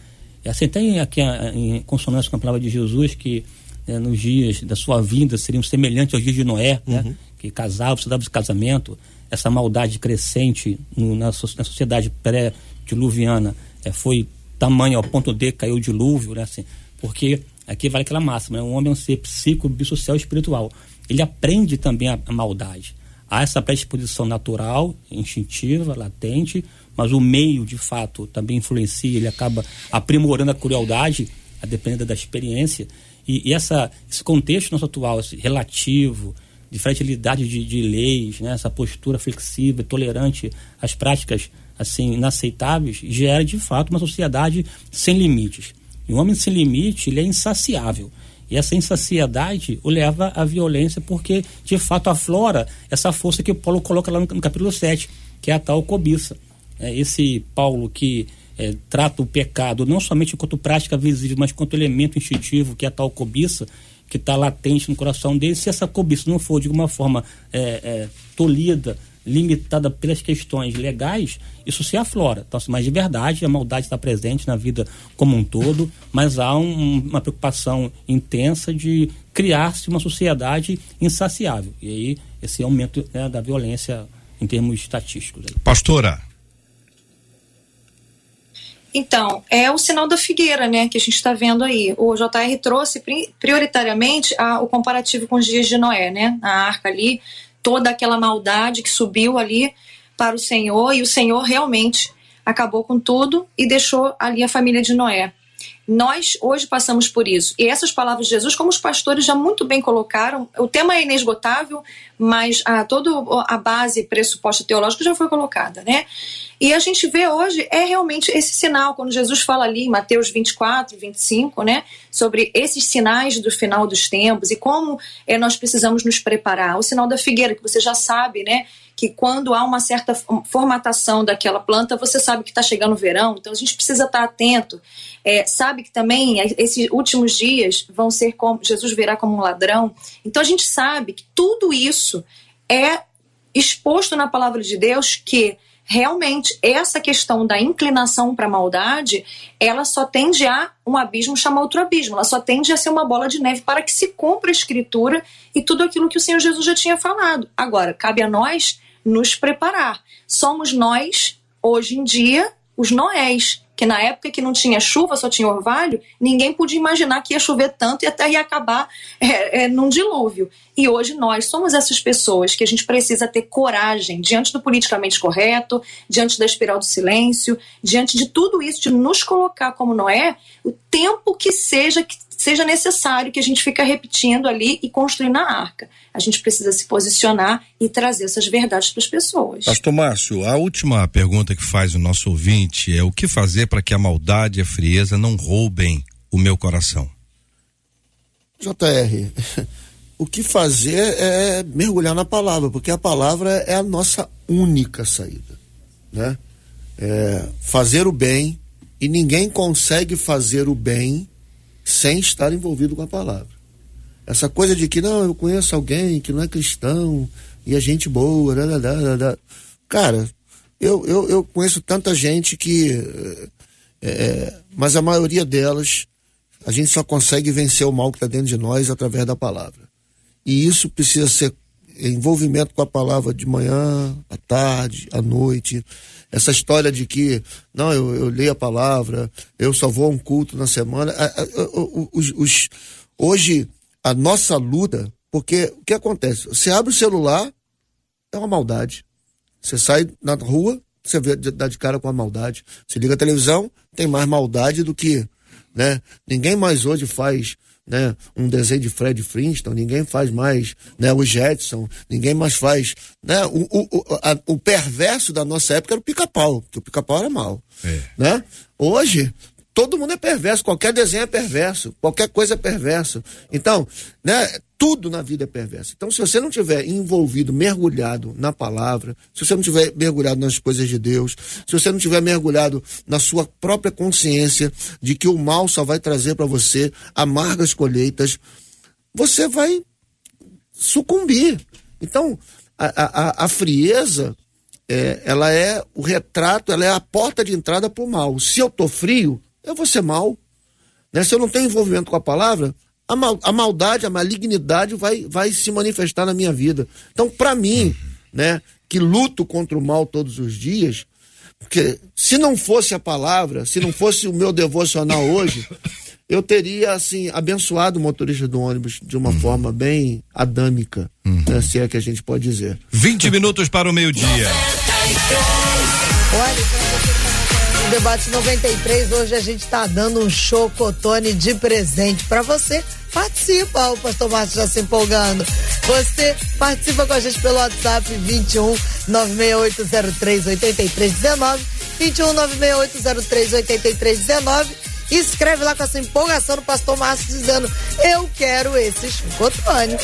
E assim, tem aqui em consonância com a palavra de Jesus que né, nos dias da sua vinda seriam semelhantes aos dias de Noé, né, uhum. que casava, se dava esse casamento, essa maldade crescente no, na, na, sociedade pré-diluviana é, foi tamanho ao ponto de caiu o dilúvio, né, assim, porque aqui vale aquela máxima, né, um homem é um ser psico, bissocial e espiritual. Ele aprende também a, a maldade. Há essa predisposição natural, instintiva, latente, mas o meio, de fato, também influencia, ele acaba aprimorando a crueldade, a depender da experiência. E, e essa, esse contexto nosso atual, relativo, de fragilidade de, de leis, né, essa postura flexível, tolerante às práticas assim inaceitáveis, gera de fato uma sociedade sem limites. E um homem sem limite, ele é insaciável. E essa insaciedade o leva à violência porque, de fato, aflora essa força que o Paulo coloca lá no, no capítulo 7, que é a tal cobiça. É esse Paulo que é, trata o pecado não somente enquanto prática visível, mas quanto elemento instintivo, que é a tal cobiça, que está latente no coração dele, se essa cobiça não for de alguma forma é, é, tolhida, limitada pelas questões legais, isso se aflora. Então, assim, mas de verdade, a maldade está presente na vida como um todo, mas há um, uma preocupação intensa de criar-se uma sociedade insaciável. E aí, esse aumento né, da violência em termos estatísticos. Pastora, então, é o sinal da figueira, né, que a gente está vendo aí. O JR trouxe prioritariamente a, o comparativo com os dias de Noé, né, a arca ali, toda aquela maldade que subiu ali para o Senhor e o Senhor realmente acabou com tudo e deixou ali a família de Noé. Nós hoje passamos por isso. E essas palavras de Jesus, como os pastores já muito bem colocaram, o tema é inesgotável, mas a, toda a base pressuposta teológica já foi colocada, né? E a gente vê hoje é realmente esse sinal, quando Jesus fala ali em Mateus 24, 25, né? Sobre esses sinais do final dos tempos e como é, nós precisamos nos preparar. O sinal da figueira, que você já sabe, né? Que quando há uma certa formatação daquela planta, você sabe que está chegando o verão, então a gente precisa estar tá atento. É, sabe que também esses últimos dias vão ser como Jesus virá como um ladrão. Então a gente sabe que tudo isso é exposto na palavra de Deus que realmente essa questão da inclinação para a maldade, ela só tende a um abismo chamar outro abismo, ela só tende a ser uma bola de neve para que se cumpra a escritura e tudo aquilo que o Senhor Jesus já tinha falado. Agora, cabe a nós nos preparar. Somos nós, hoje em dia, os Noés, que na época que não tinha chuva, só tinha orvalho, ninguém podia imaginar que ia chover tanto e a terra ia acabar é, é, num dilúvio. E hoje nós somos essas pessoas que a gente precisa ter coragem diante do politicamente correto, diante da espiral do silêncio, diante de tudo isso, de nos colocar como Noé, o tempo que seja que seja necessário que a gente fique repetindo ali e construindo a arca. A gente precisa se posicionar e trazer essas verdades para as pessoas. Pastor Márcio, a última pergunta que faz o nosso ouvinte é o que fazer para que a maldade e a frieza não roubem o meu coração? JR, *laughs* o que fazer é mergulhar na palavra, porque a palavra é a nossa única saída, né? É fazer o bem e ninguém consegue fazer o bem sem estar envolvido com a palavra. Essa coisa de que, não, eu conheço alguém que não é cristão e é gente boa, da, da, da, cara, eu, eu, eu conheço tanta gente que. É, mas a maioria delas, a gente só consegue vencer o mal que está dentro de nós através da palavra. E isso precisa ser envolvimento com a palavra de manhã, à tarde, à noite. Essa história de que, não, eu, eu leio a palavra, eu só vou a um culto na semana. Os, os, hoje, a nossa luta, porque o que acontece? Você abre o celular, é uma maldade. Você sai na rua, você vê, dá de cara com a maldade. Você liga a televisão, tem mais maldade do que. Né? Ninguém mais hoje faz né, um desenho de Fred Flintstone, ninguém faz mais né, o Jetson, ninguém mais faz. Né, o, o, a, o perverso da nossa época era o pica-pau, porque o pica-pau era mal. É. Né? Hoje, todo mundo é perverso, qualquer desenho é perverso, qualquer coisa é perverso. Então, né, tudo na vida é perverso. Então, se você não tiver envolvido, mergulhado na palavra, se você não tiver mergulhado nas coisas de Deus, se você não tiver mergulhado na sua própria consciência de que o mal só vai trazer para você amargas colheitas, você vai sucumbir. Então, a, a, a frieza, é, ela é o retrato, ela é a porta de entrada para o mal. Se eu tô frio, eu vou ser mal. Né? Se eu não tenho envolvimento com a palavra, a, mal, a maldade, a malignidade vai, vai se manifestar na minha vida. Então, para mim, né, que luto contra o mal todos os dias, porque se não fosse a palavra, se não fosse o meu devocional hoje, eu teria, assim, abençoado o motorista do ônibus de uma uhum. forma bem adâmica, uhum. né, se é que a gente pode dizer. 20 minutos para o meio-dia. Olha, debate 93, hoje a gente está dando um chocotone de presente para você. Participa, o pastor Márcio já se empolgando. Você participa com a gente pelo WhatsApp 21 96803 8319. 21 96803 8319. Escreve lá com essa empolgação do pastor Márcio dizendo: Eu quero esse chocotone.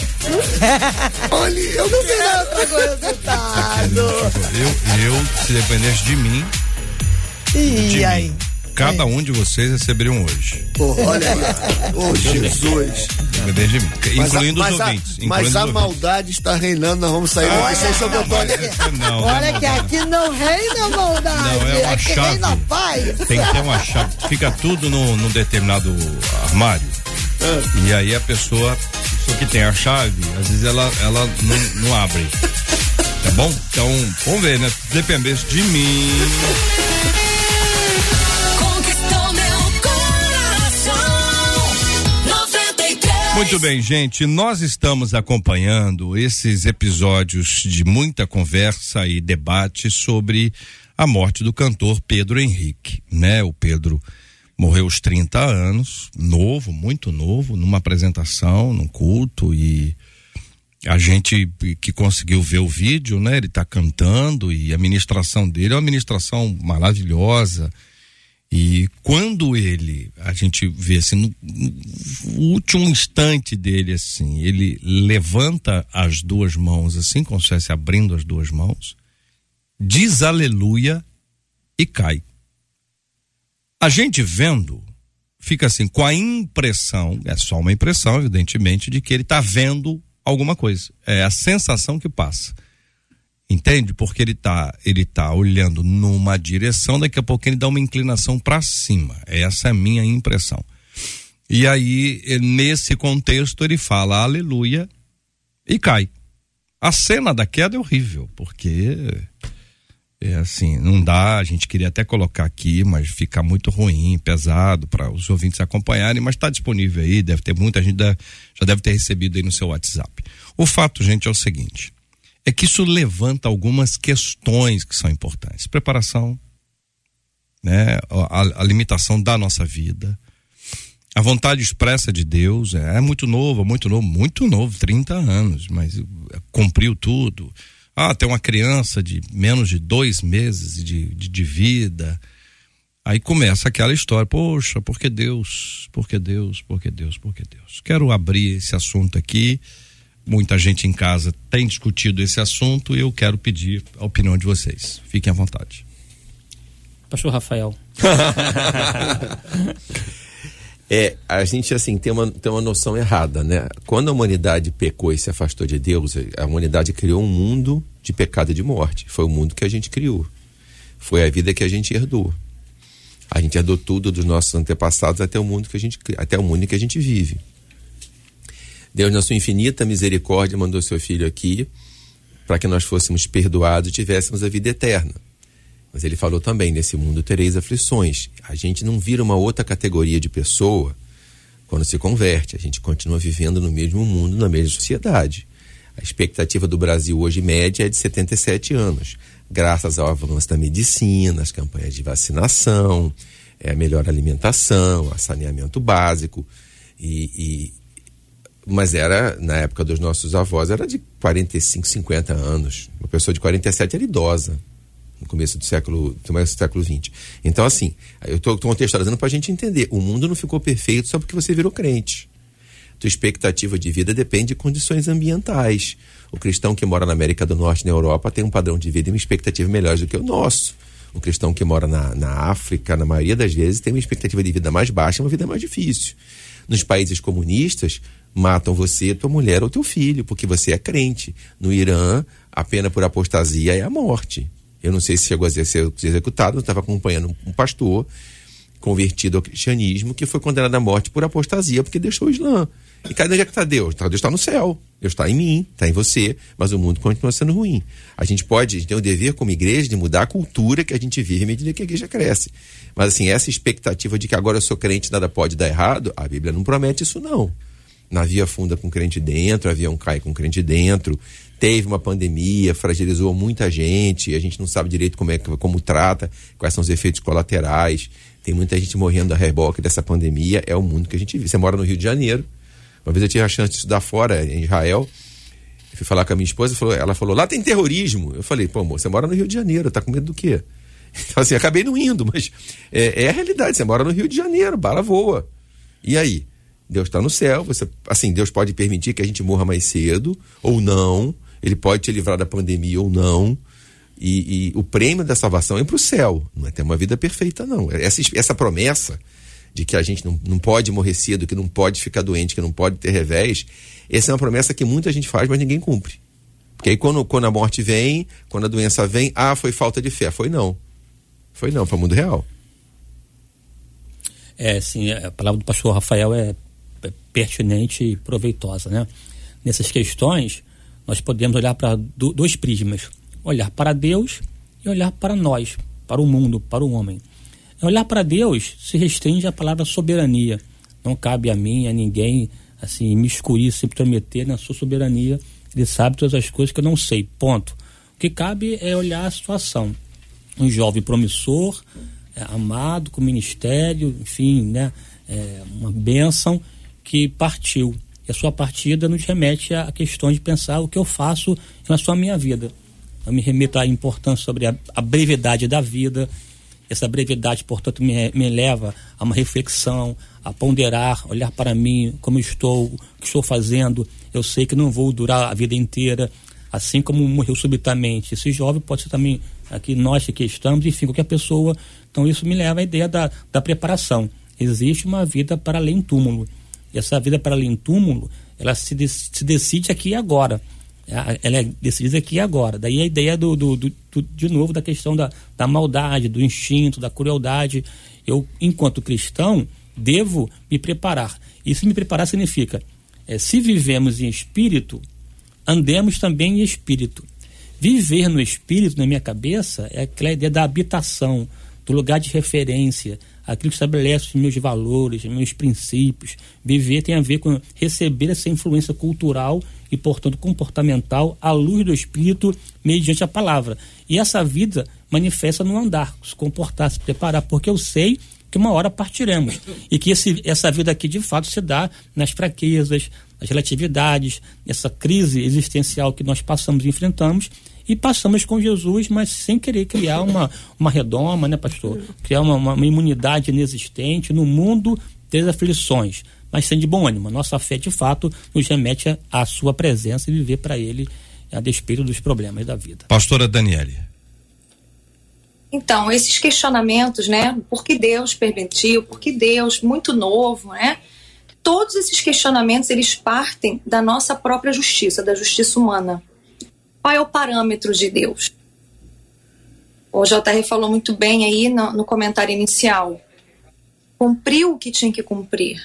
*laughs* Olha, eu não quero. resultado. *laughs* Eu, eu, se dependesse de mim, e aí? Mim. Cada um de vocês receberiam hoje. Pô, olha lá. *laughs* Oh, Jesus. Incluindo mas os a, ouvintes. Mas a maldade está reinando, nós vamos sair ah, sem sobre o Olha que aqui não reina maldade. Não, é uma aqui chave. reina paz. Tem que ter uma chave. Fica tudo num, num determinado armário. É. E aí a pessoa, só que tem a chave, às vezes ela, ela não, não abre. Tá bom? Então, vamos ver, né? Dependesse de mim. Muito bem, gente. Nós estamos acompanhando esses episódios de muita conversa e debate sobre a morte do cantor Pedro Henrique, né? O Pedro morreu aos 30 anos, novo, muito novo, numa apresentação, num culto e a gente que conseguiu ver o vídeo, né? Ele tá cantando e a ministração dele é uma ministração maravilhosa. E quando ele, a gente vê assim, no, no último instante dele, assim, ele levanta as duas mãos, assim, como se estivesse abrindo as duas mãos, diz aleluia e cai. A gente vendo, fica assim, com a impressão, é só uma impressão, evidentemente, de que ele está vendo alguma coisa. É a sensação que passa. Entende? Porque ele tá, ele tá olhando numa direção, daqui a pouco ele dá uma inclinação para cima. Essa é a minha impressão. E aí, eh, nesse contexto, ele fala aleluia e cai. A cena da queda é horrível, porque é assim, não dá, a gente queria até colocar aqui, mas fica muito ruim, pesado para os ouvintes acompanharem, mas está disponível aí, deve ter muita gente já deve ter recebido aí no seu WhatsApp. O fato, gente, é o seguinte: é que isso levanta algumas questões que são importantes. Preparação, né? A, a limitação da nossa vida, a vontade expressa de Deus, é, é muito novo, muito novo, muito novo, 30 anos, mas é, cumpriu tudo. Ah, tem uma criança de menos de dois meses de, de, de vida. Aí começa aquela história, poxa, por que Deus? Por que Deus? Por que Deus? Por que Deus? Quero abrir esse assunto aqui. Muita gente em casa tem discutido esse assunto e eu quero pedir a opinião de vocês. Fiquem à vontade. Pastor Rafael. *laughs* É, a gente assim tem uma, tem uma noção errada, né? Quando a humanidade pecou e se afastou de Deus, a humanidade criou um mundo de pecado e de morte. Foi o mundo que a gente criou. Foi a vida que a gente herdou. A gente herdou tudo dos nossos antepassados até o mundo que a gente até o mundo em que a gente vive. Deus, na sua infinita misericórdia, mandou seu filho aqui para que nós fôssemos perdoados e tivéssemos a vida eterna. Mas ele falou também: nesse mundo tereis aflições. A gente não vira uma outra categoria de pessoa quando se converte. A gente continua vivendo no mesmo mundo, na mesma sociedade. A expectativa do Brasil hoje média é de 77 anos, graças ao avanço da medicina, as campanhas de vacinação, é, a melhor alimentação, a saneamento básico. E, e- mas era, na época dos nossos avós, era de 45, 50 anos. Uma pessoa de 47 era idosa no começo do século, no começo do século XX. Então, assim, eu estou contextualizando para a gente entender. O mundo não ficou perfeito só porque você virou crente. Tua expectativa de vida depende de condições ambientais. O cristão que mora na América do Norte na Europa tem um padrão de vida e uma expectativa melhor do que o nosso. O cristão que mora na, na África, na maioria das vezes, tem uma expectativa de vida mais baixa e uma vida mais difícil. Nos países comunistas, matam você, tua mulher ou teu filho, porque você é crente. No Irã, a pena por apostasia é a morte. Eu não sei se chegou a ser executado, eu estava acompanhando um- um pastor convertido ao cristianismo que foi condenado à morte por apostasia porque deixou o Islã. E cadê onde é que está Deus? Tá- Deus está no céu. Deus está em mim, está em você, mas o mundo continua sendo ruim. A gente pode, a gente tem o dever como igreja de mudar a cultura que a gente vive à medida que a igreja cresce. Mas assim, essa expectativa de que agora eu sou crente nada pode dar errado, a Bíblia não promete isso não. Navio afunda com crente dentro, avião cai com crente dentro. Teve uma pandemia, fragilizou muita gente, a gente não sabe direito como é como trata, quais são os efeitos colaterais. Tem muita gente morrendo a reboque dessa pandemia, é o mundo que a gente vive. Você mora no Rio de Janeiro. Uma vez eu tive a chance de estudar fora, em Israel. Eu fui falar com a minha esposa, ela falou: "Lá tem terrorismo". Eu falei: "Pô, amor, você mora no Rio de Janeiro, tá com medo do quê?" *laughs* Então assim, acabei não indo, mas é, é a realidade, você mora no Rio de Janeiro, bala voa. E aí? Deus está no céu, você, assim, Deus pode permitir que a gente morra mais cedo ou não, ele pode te livrar da pandemia ou não. E, e o prêmio da salvação é para o céu, não é ter uma vida perfeita, não. Essa, essa promessa de que a gente não, não pode morrer cedo, que não pode ficar doente, que não pode ter revés, essa é uma promessa que muita gente faz, mas ninguém cumpre. Porque aí quando, quando a morte vem, quando a doença vem, ah, foi falta de fé. Foi não. Foi não, foi o mundo real. É, sim, a palavra do pastor Rafael é é pertinente e proveitosa, né? Nessas questões, nós podemos olhar para do, dois prismas: olhar para Deus e olhar para nós, para o mundo, para o homem. Olhar para Deus se restringe à palavra soberania. Não cabe a mim, a ninguém, assim, me escurir, se intrometer na sua soberania. Ele sabe todas as coisas que eu não sei. Ponto. O que cabe é olhar a situação. Um jovem promissor, é, amado, com ministério, enfim, né? É, uma bênção que partiu. E a sua partida nos remete a questões de pensar o que eu faço em relação à minha vida. Eu me remeto à importância sobre a, a brevidade da vida. Essa brevidade, portanto, me, me leva a uma reflexão, a ponderar, olhar para mim, como estou, o que estou fazendo. Eu sei que não vou durar a vida inteira, assim como morreu subitamente. Esse jovem pode ser também aqui nós que estamos, enfim, qualquer pessoa. Então isso me leva à ideia da, da preparação. Existe uma vida para além túmulo. E essa vida para além túmulo, ela se, de, se decide aqui e agora. Ela é decidida aqui e agora. Daí a ideia do, do, do, do, de novo da questão da, da maldade, do instinto, da crueldade. Eu, enquanto cristão, devo me preparar. E se me preparar significa, é, se vivemos em espírito, andemos também em espírito. Viver no espírito, na minha cabeça, é aquela ideia da habitação, do lugar de referência, aquilo que estabelece os meus valores, meus princípios. Viver tem a ver com receber essa influência cultural e, portanto, comportamental à luz do espírito mediante a palavra. E essa vida manifesta no andar, se comportar, se preparar, porque eu sei que uma hora partiremos. E que esse, essa vida aqui, de fato, se dá nas fraquezas, nas relatividades, nessa crise existencial que nós passamos e enfrentamos e passamos com Jesus, mas sem querer criar uma, uma redoma, né, pastor? Criar uma, uma, uma imunidade inexistente no mundo das aflições, mas sem de bom ânimo. Nossa fé, de fato, nos remete à sua presença e viver para Ele a despeito dos problemas da vida. Pastora Daniele. Então, esses questionamentos, né? Por que Deus permitiu? Por que Deus, muito novo, né? Todos esses questionamentos, eles partem da nossa própria justiça, da justiça humana. Qual é o parâmetro de Deus? O JR falou muito bem aí no, no comentário inicial. Cumpriu o que tinha que cumprir.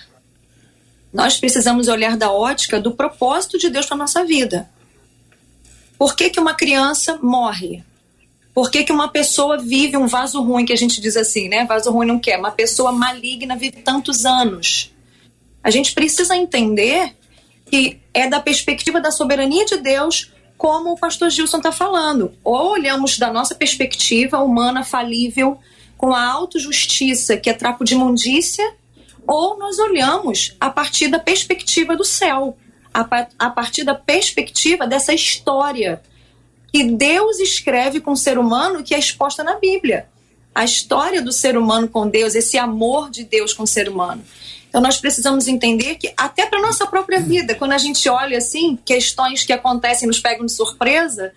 Nós precisamos olhar da ótica do propósito de Deus para nossa vida. Por que, que uma criança morre? Por que, que uma pessoa vive um vaso ruim, que a gente diz assim, né? Vaso ruim não quer. Uma pessoa maligna vive tantos anos. A gente precisa entender que é da perspectiva da soberania de Deus como o pastor Gilson está falando. Ou olhamos da nossa perspectiva humana falível, com a autojustiça, que é trapo de imundícia, ou nós olhamos a partir da perspectiva do céu, a, a partir da perspectiva dessa história que Deus escreve com o ser humano que é exposta na Bíblia. A história do ser humano com Deus, esse amor de Deus com o ser humano. Então nós precisamos entender que até para nossa própria vida, quando a gente olha assim, questões que acontecem nos pegam de surpresa,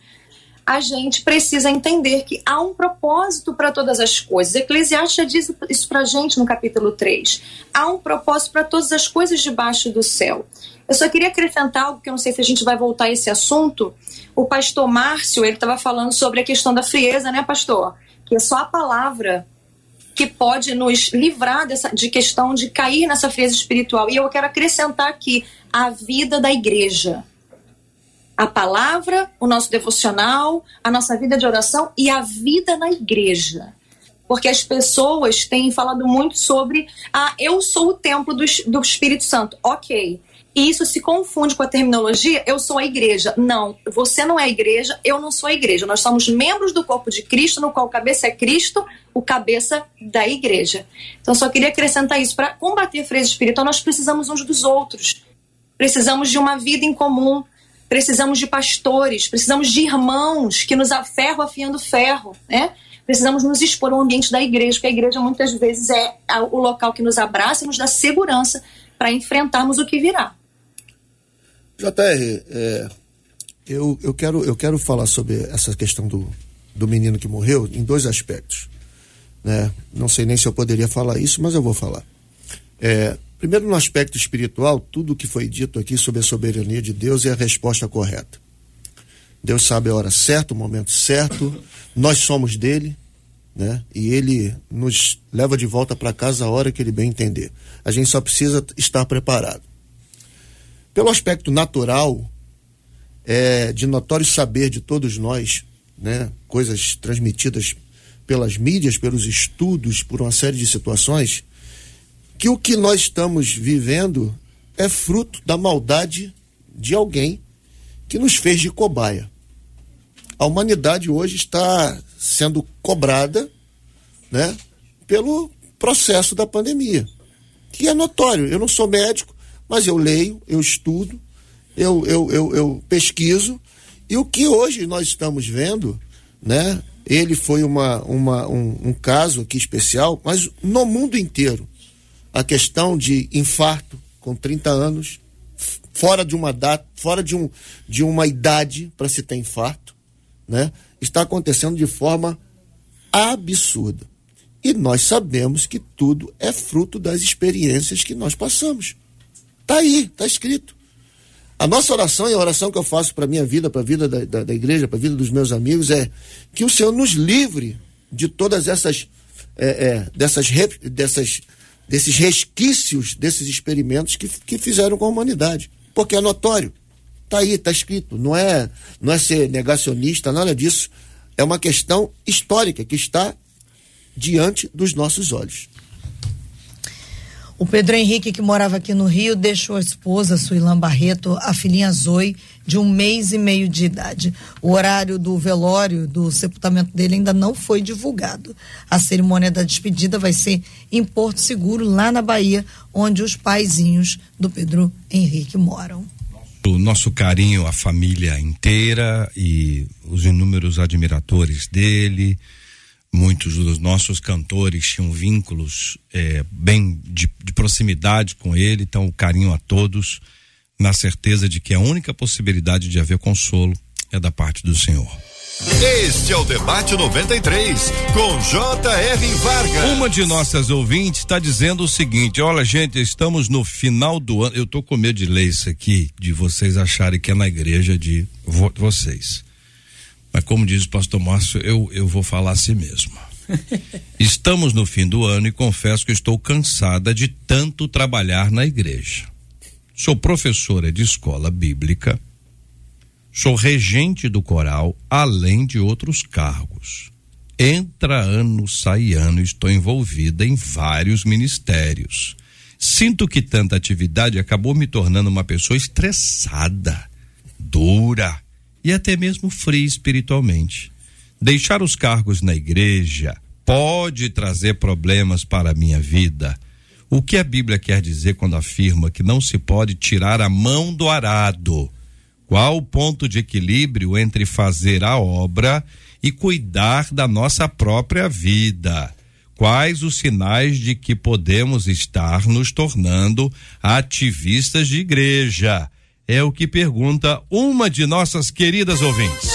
a gente precisa entender que há um propósito para todas as coisas. Eclesiastes diz isso para a gente no capítulo 3. Há um propósito para todas as coisas debaixo do céu. Eu só queria acrescentar algo que eu não sei se a gente vai voltar a esse assunto. O pastor Márcio, ele estava falando sobre a questão da frieza, né, pastor? Que é só a palavra que pode nos livrar dessa, de questão de cair nessa frieza espiritual. E eu quero acrescentar aqui a vida da igreja. A palavra, o nosso devocional, a nossa vida de oração e a vida na igreja. Porque as pessoas têm falado muito sobre, ah, eu sou o templo do, do Espírito Santo. Ok. E isso se confunde com a terminologia, eu sou a igreja. Não, você não é a igreja, eu não sou a igreja. Nós somos membros do corpo de Cristo, no qual o cabeça é Cristo, o cabeça da igreja. Então, só queria acrescentar isso. Para combater a frieza espiritual, nós precisamos uns dos outros. Precisamos de uma vida em comum. Precisamos de pastores, precisamos de irmãos que nos aferram afiando ferro, né? Precisamos nos expor ao ambiente da igreja, porque a igreja muitas vezes é o local que nos abraça e nos dá segurança para enfrentarmos o que virá. JR, é, eu, eu, quero, eu quero falar sobre essa questão do, do menino que morreu em dois aspectos. Né? Não sei nem se eu poderia falar isso, mas eu vou falar. É, primeiro, no aspecto espiritual, tudo o que foi dito aqui sobre a soberania de Deus é a resposta correta. Deus sabe a hora certa, o momento certo, nós somos dele, né? E ele nos leva de volta para casa a hora que ele bem entender. A gente só precisa estar preparado. Pelo aspecto natural, é de notório saber de todos nós, né, coisas transmitidas pelas mídias, pelos estudos, por uma série de situações, que o que nós estamos vivendo é fruto da maldade de alguém que nos fez de cobaia. A humanidade hoje está sendo cobrada, né, pelo processo da pandemia, que é notório. Eu não sou médico, mas eu leio, eu estudo, eu, eu, eu, eu pesquiso, e o que hoje nós estamos vendo, né, ele foi uma, uma, um, um caso aqui especial, mas no mundo inteiro, a questão de infarto com 30 anos, fora de uma data, fora de, um, de uma idade para se ter infarto, né? Está acontecendo de forma absurda. E nós sabemos que tudo é fruto das experiências que nós passamos. Tá aí, tá escrito. A nossa oração e a oração que eu faço para minha vida, para a vida da, da, da igreja, para a vida dos meus amigos é que o Senhor nos livre de todas essas, é, é, dessas, dessas, desses resquícios desses experimentos que, que fizeram com a humanidade, porque é notório. Tá aí, tá escrito. Não é, não é ser negacionista, nada disso. É uma questão histórica que está diante dos nossos olhos. O Pedro Henrique, que morava aqui no Rio, deixou a esposa, Suilan Barreto, a filhinha Zoe, de um mês e meio de idade. O horário do velório, do sepultamento dele, ainda não foi divulgado. A cerimônia da despedida vai ser em Porto Seguro, lá na Bahia, onde os paizinhos do Pedro Henrique moram. O nosso carinho à família inteira e os inúmeros admiradores dele. Muitos dos nossos cantores tinham vínculos eh, bem de, de proximidade com ele, então o carinho a todos, na certeza de que a única possibilidade de haver consolo é da parte do Senhor. Este é o Debate 93, com J.R. Vargas. Uma de nossas ouvintes está dizendo o seguinte: olha, gente, estamos no final do ano. Eu tô com medo de ler isso aqui, de vocês acharem que é na igreja de vo- vocês. Mas como diz o pastor Márcio, eu, eu vou falar assim mesmo. *laughs* Estamos no fim do ano e confesso que estou cansada de tanto trabalhar na igreja. Sou professora de escola bíblica, sou regente do coral, além de outros cargos. Entra ano, sai ano, estou envolvida em vários ministérios. Sinto que tanta atividade acabou me tornando uma pessoa estressada, dura e até mesmo fria espiritualmente. Deixar os cargos na igreja pode trazer problemas para a minha vida. O que a Bíblia quer dizer quando afirma que não se pode tirar a mão do arado? Qual o ponto de equilíbrio entre fazer a obra e cuidar da nossa própria vida? Quais os sinais de que podemos estar nos tornando ativistas de igreja? É o que pergunta uma de nossas queridas ouvintes.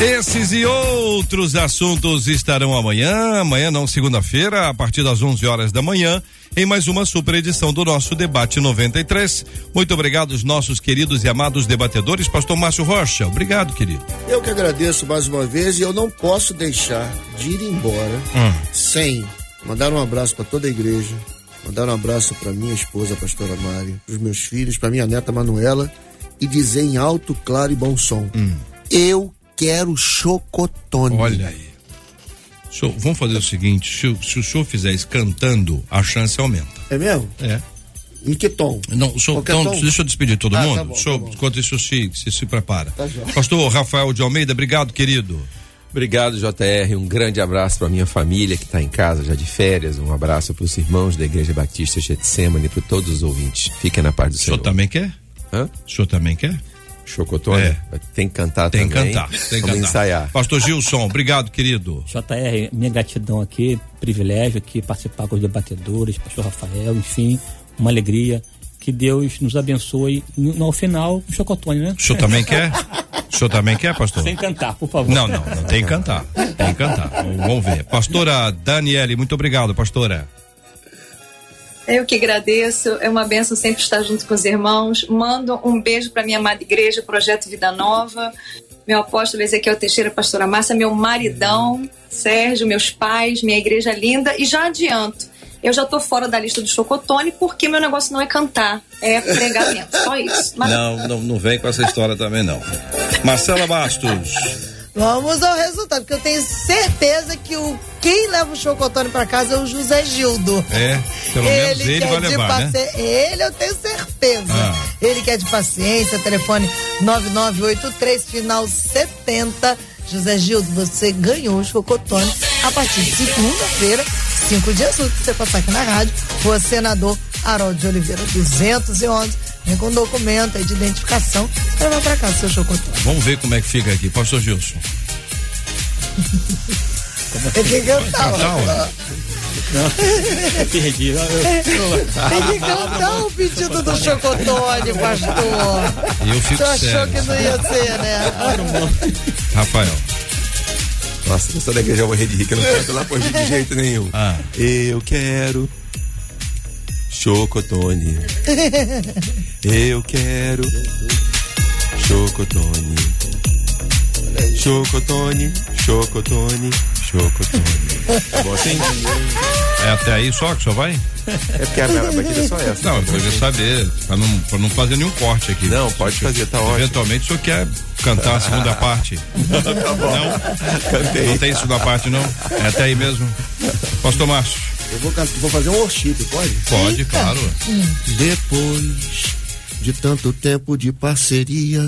Esses e outros assuntos estarão amanhã, amanhã não, segunda-feira, a partir das 11 horas da manhã, em mais uma super edição do nosso Debate 93. Muito obrigado, os nossos queridos e amados debatedores. Pastor Márcio Rocha, obrigado, querido. Eu que agradeço mais uma vez e eu não posso deixar de ir embora Hum. sem mandar um abraço para toda a igreja, mandar um abraço para minha esposa, a pastora Mari, para os meus filhos, para minha neta Manuela e dizer em alto, claro e bom som: Eu quero chocotone. Hum. Olha aí. Senhor, vamos fazer o seguinte: se, o- se o senhor fizer isso cantando, a chance aumenta. É mesmo? É. Em que tom? Não, então, tom? deixa eu despedir todo Ah, mundo. tá bom, tá bom. enquanto isso, se, se, se prepara. Tá. Pastor Rafael de Almeida, obrigado, querido. Obrigado, JR. Um grande abraço para minha família que está em casa já de férias. Um abraço para os irmãos da Igreja Batista Getsemane e para todos os ouvintes. Fiquem na paz do O senhor Senhor. também quer? Hã? O senhor também quer? Chocotone? É. Tem que cantar Tem que também. cantar. Tem que Vamos cantar. ensaiar. Pastor Gilson, obrigado, querido. JR, minha gratidão aqui, privilégio aqui participar com os debatedores, pastor Rafael, enfim, uma alegria. Que Deus nos abençoe no, ao final, um chocotone, né? O senhor também *laughs* quer? O senhor também quer, pastor? Sem cantar, por favor. Não, não, não tem que cantar. Tem que cantar. Vamos ver. Pastora Daniele, muito obrigado, pastora. Eu que agradeço, é uma benção sempre estar junto com os irmãos. Mando um beijo para minha amada igreja, Projeto Vida Nova, meu apóstolo Ezequiel Teixeira, pastora Márcia, meu maridão, Sérgio, meus pais, minha igreja linda. E já adianto, eu já tô fora da lista do Chocotone porque meu negócio não é cantar, é pregar mesmo, só isso. Mas Não, não, não vem com essa história também, não. Marcela Bastos. Vamos ao resultado, porque eu tenho certeza que o quem leva o chocotone pra casa é o José Gildo. É, pelo menos ele que vai de levar, né? paci- Ele eu tenho certeza. Ah. Ele que é de paciência, telefone 9983, final 70. José Gildo, você ganhou o chocotone a partir de segunda-feira, cinco dias úteis. Você passar aqui na rádio, Rua Senador Harold de Oliveira, 211. Vem com documento aí de identificação para levar pra casa seu chocotone. Vamos ver como é que fica aqui. Pastor Gilson. Tem que cantar. Eu perdi. Eu- eu- Tem que cantar o pedido do chocotone, pastor. Eu fico Você achou sério. que não ia ser, né? Rafael. Nossa, sou da igreja eu vou rir de rir, que eu não canto lá por de jeito nenhum. Ah. Eu quero chocotone. Eu quero chocotone. Chocotone, chocotone, chocotone. Tá bom assim? É até aí só que só vai? É porque a minha batida é só essa. Não, eu queria saber, pra não, pra não fazer nenhum corte aqui. Não, pode fazer, tá ótimo. Eventualmente o senhor quer cantar a segunda parte. *laughs* Tá bom. Não? Cantei. Não tem segunda parte, não? É até aí mesmo. Pastor Márcio. Eu vou, vou fazer um worship, pode? Pode, claro. Depois de tanto tempo de parceria,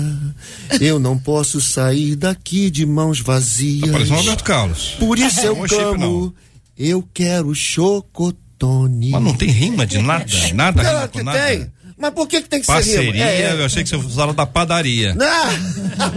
eu não posso sair daqui de mãos vazias. Parece um Roberto Carlos. Por isso eu é chip, clamo, não. Eu quero chocotone. Mas não tem rima de nada, *laughs* nada rima Claro com que nada. tem. Mas por que, que tem que ser Parceria, rima? É, é. eu achei que você fala da padaria. Não,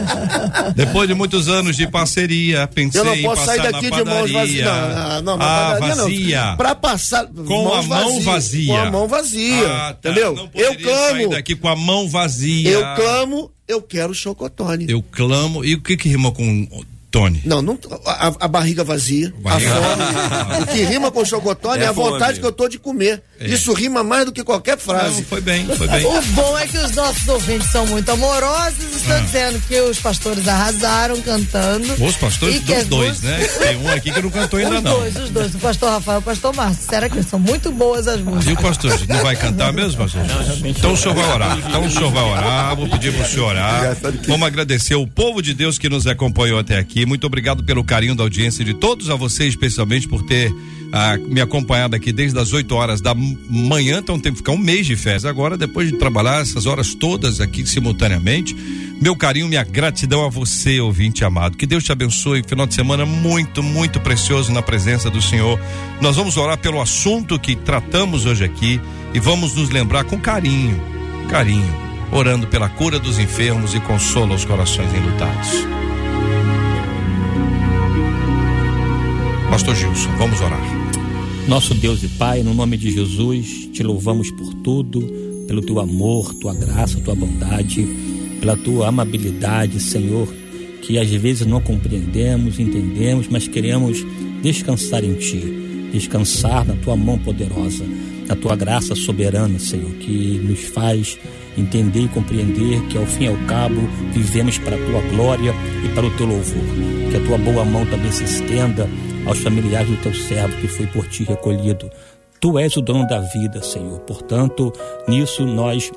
*laughs* Depois de muitos anos de parceria, pensei eu não posso sair daqui de mãos vazias. Não, não, não, ah, vazia. não. Pra passar. Com a mão vazia. Com a mão vazia. Ah, tá. Entendeu? Não eu poderia sair clamo. daqui com a mão vazia. Eu clamo, eu quero chocotone. Eu clamo. E o que que rima com Tony? Não, não a, a barriga vazia, Barriga- a fome. o que rima com chocotone é, É a vontade fome. que eu tô de comer. Isso rima mais do que qualquer frase. Não, foi bem, foi bem. O bom é que os nossos ouvintes são muito amorosos, estão Ah. dizendo que os pastores arrasaram cantando. Os pastores E dos dois, músicas- né? Tem um aqui que não cantou ainda Os não. dois, os dois, o pastor Rafael e o pastor Márcio. Será que são muito boas as E músicas? o pastor, não vai cantar mesmo, pastor? Então o senhor vai orar. Então o senhor vai orar, vou pedir pro senhor orar. Vamos agradecer o povo de Deus que nos acompanhou até aqui. Muito obrigado pelo carinho da audiência de todos, a você especialmente por ter ah, me acompanhado aqui desde as 8 horas da manhã. Então tem que ficar um mês de férias agora, depois de trabalhar essas horas todas aqui simultaneamente. Meu carinho, minha gratidão a você, ouvinte amado. Que Deus te abençoe. Final de semana muito, muito precioso na presença do Senhor. Nós vamos orar pelo assunto que tratamos hoje aqui e vamos nos lembrar com carinho, carinho, orando pela cura dos enfermos e consola os corações enlutados. Pastor Gilson, vamos orar. Nosso Deus e Pai, no nome de Jesus, te louvamos por tudo, pelo teu amor, tua graça, tua bondade, pela tua amabilidade, Senhor, que às vezes não compreendemos, entendemos, mas queremos descansar em ti, descansar na tua mão poderosa, na tua graça soberana, Senhor, que nos faz entender e compreender que ao fim e ao cabo vivemos para a tua glória e para o teu louvor. Que a tua boa mão também se estenda aos familiares do teu servo que foi por ti recolhido. Tu és o dono da vida, Senhor. Portanto, nisso nós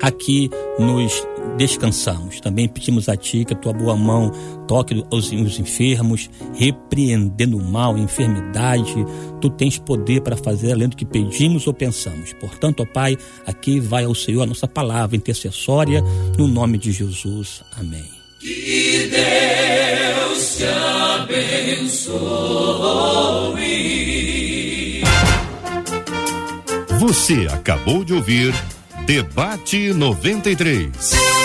aqui nos descansamos. Também pedimos a Ti que a Tua boa mão toque os, os enfermos, repreendendo o mal, a enfermidade. Tu tens poder para fazer além do que pedimos ou pensamos. Portanto, ó Pai, aqui vai ao Senhor a nossa palavra intercessória, no nome de Jesus. Amém. Você acabou de ouvir Debate 93.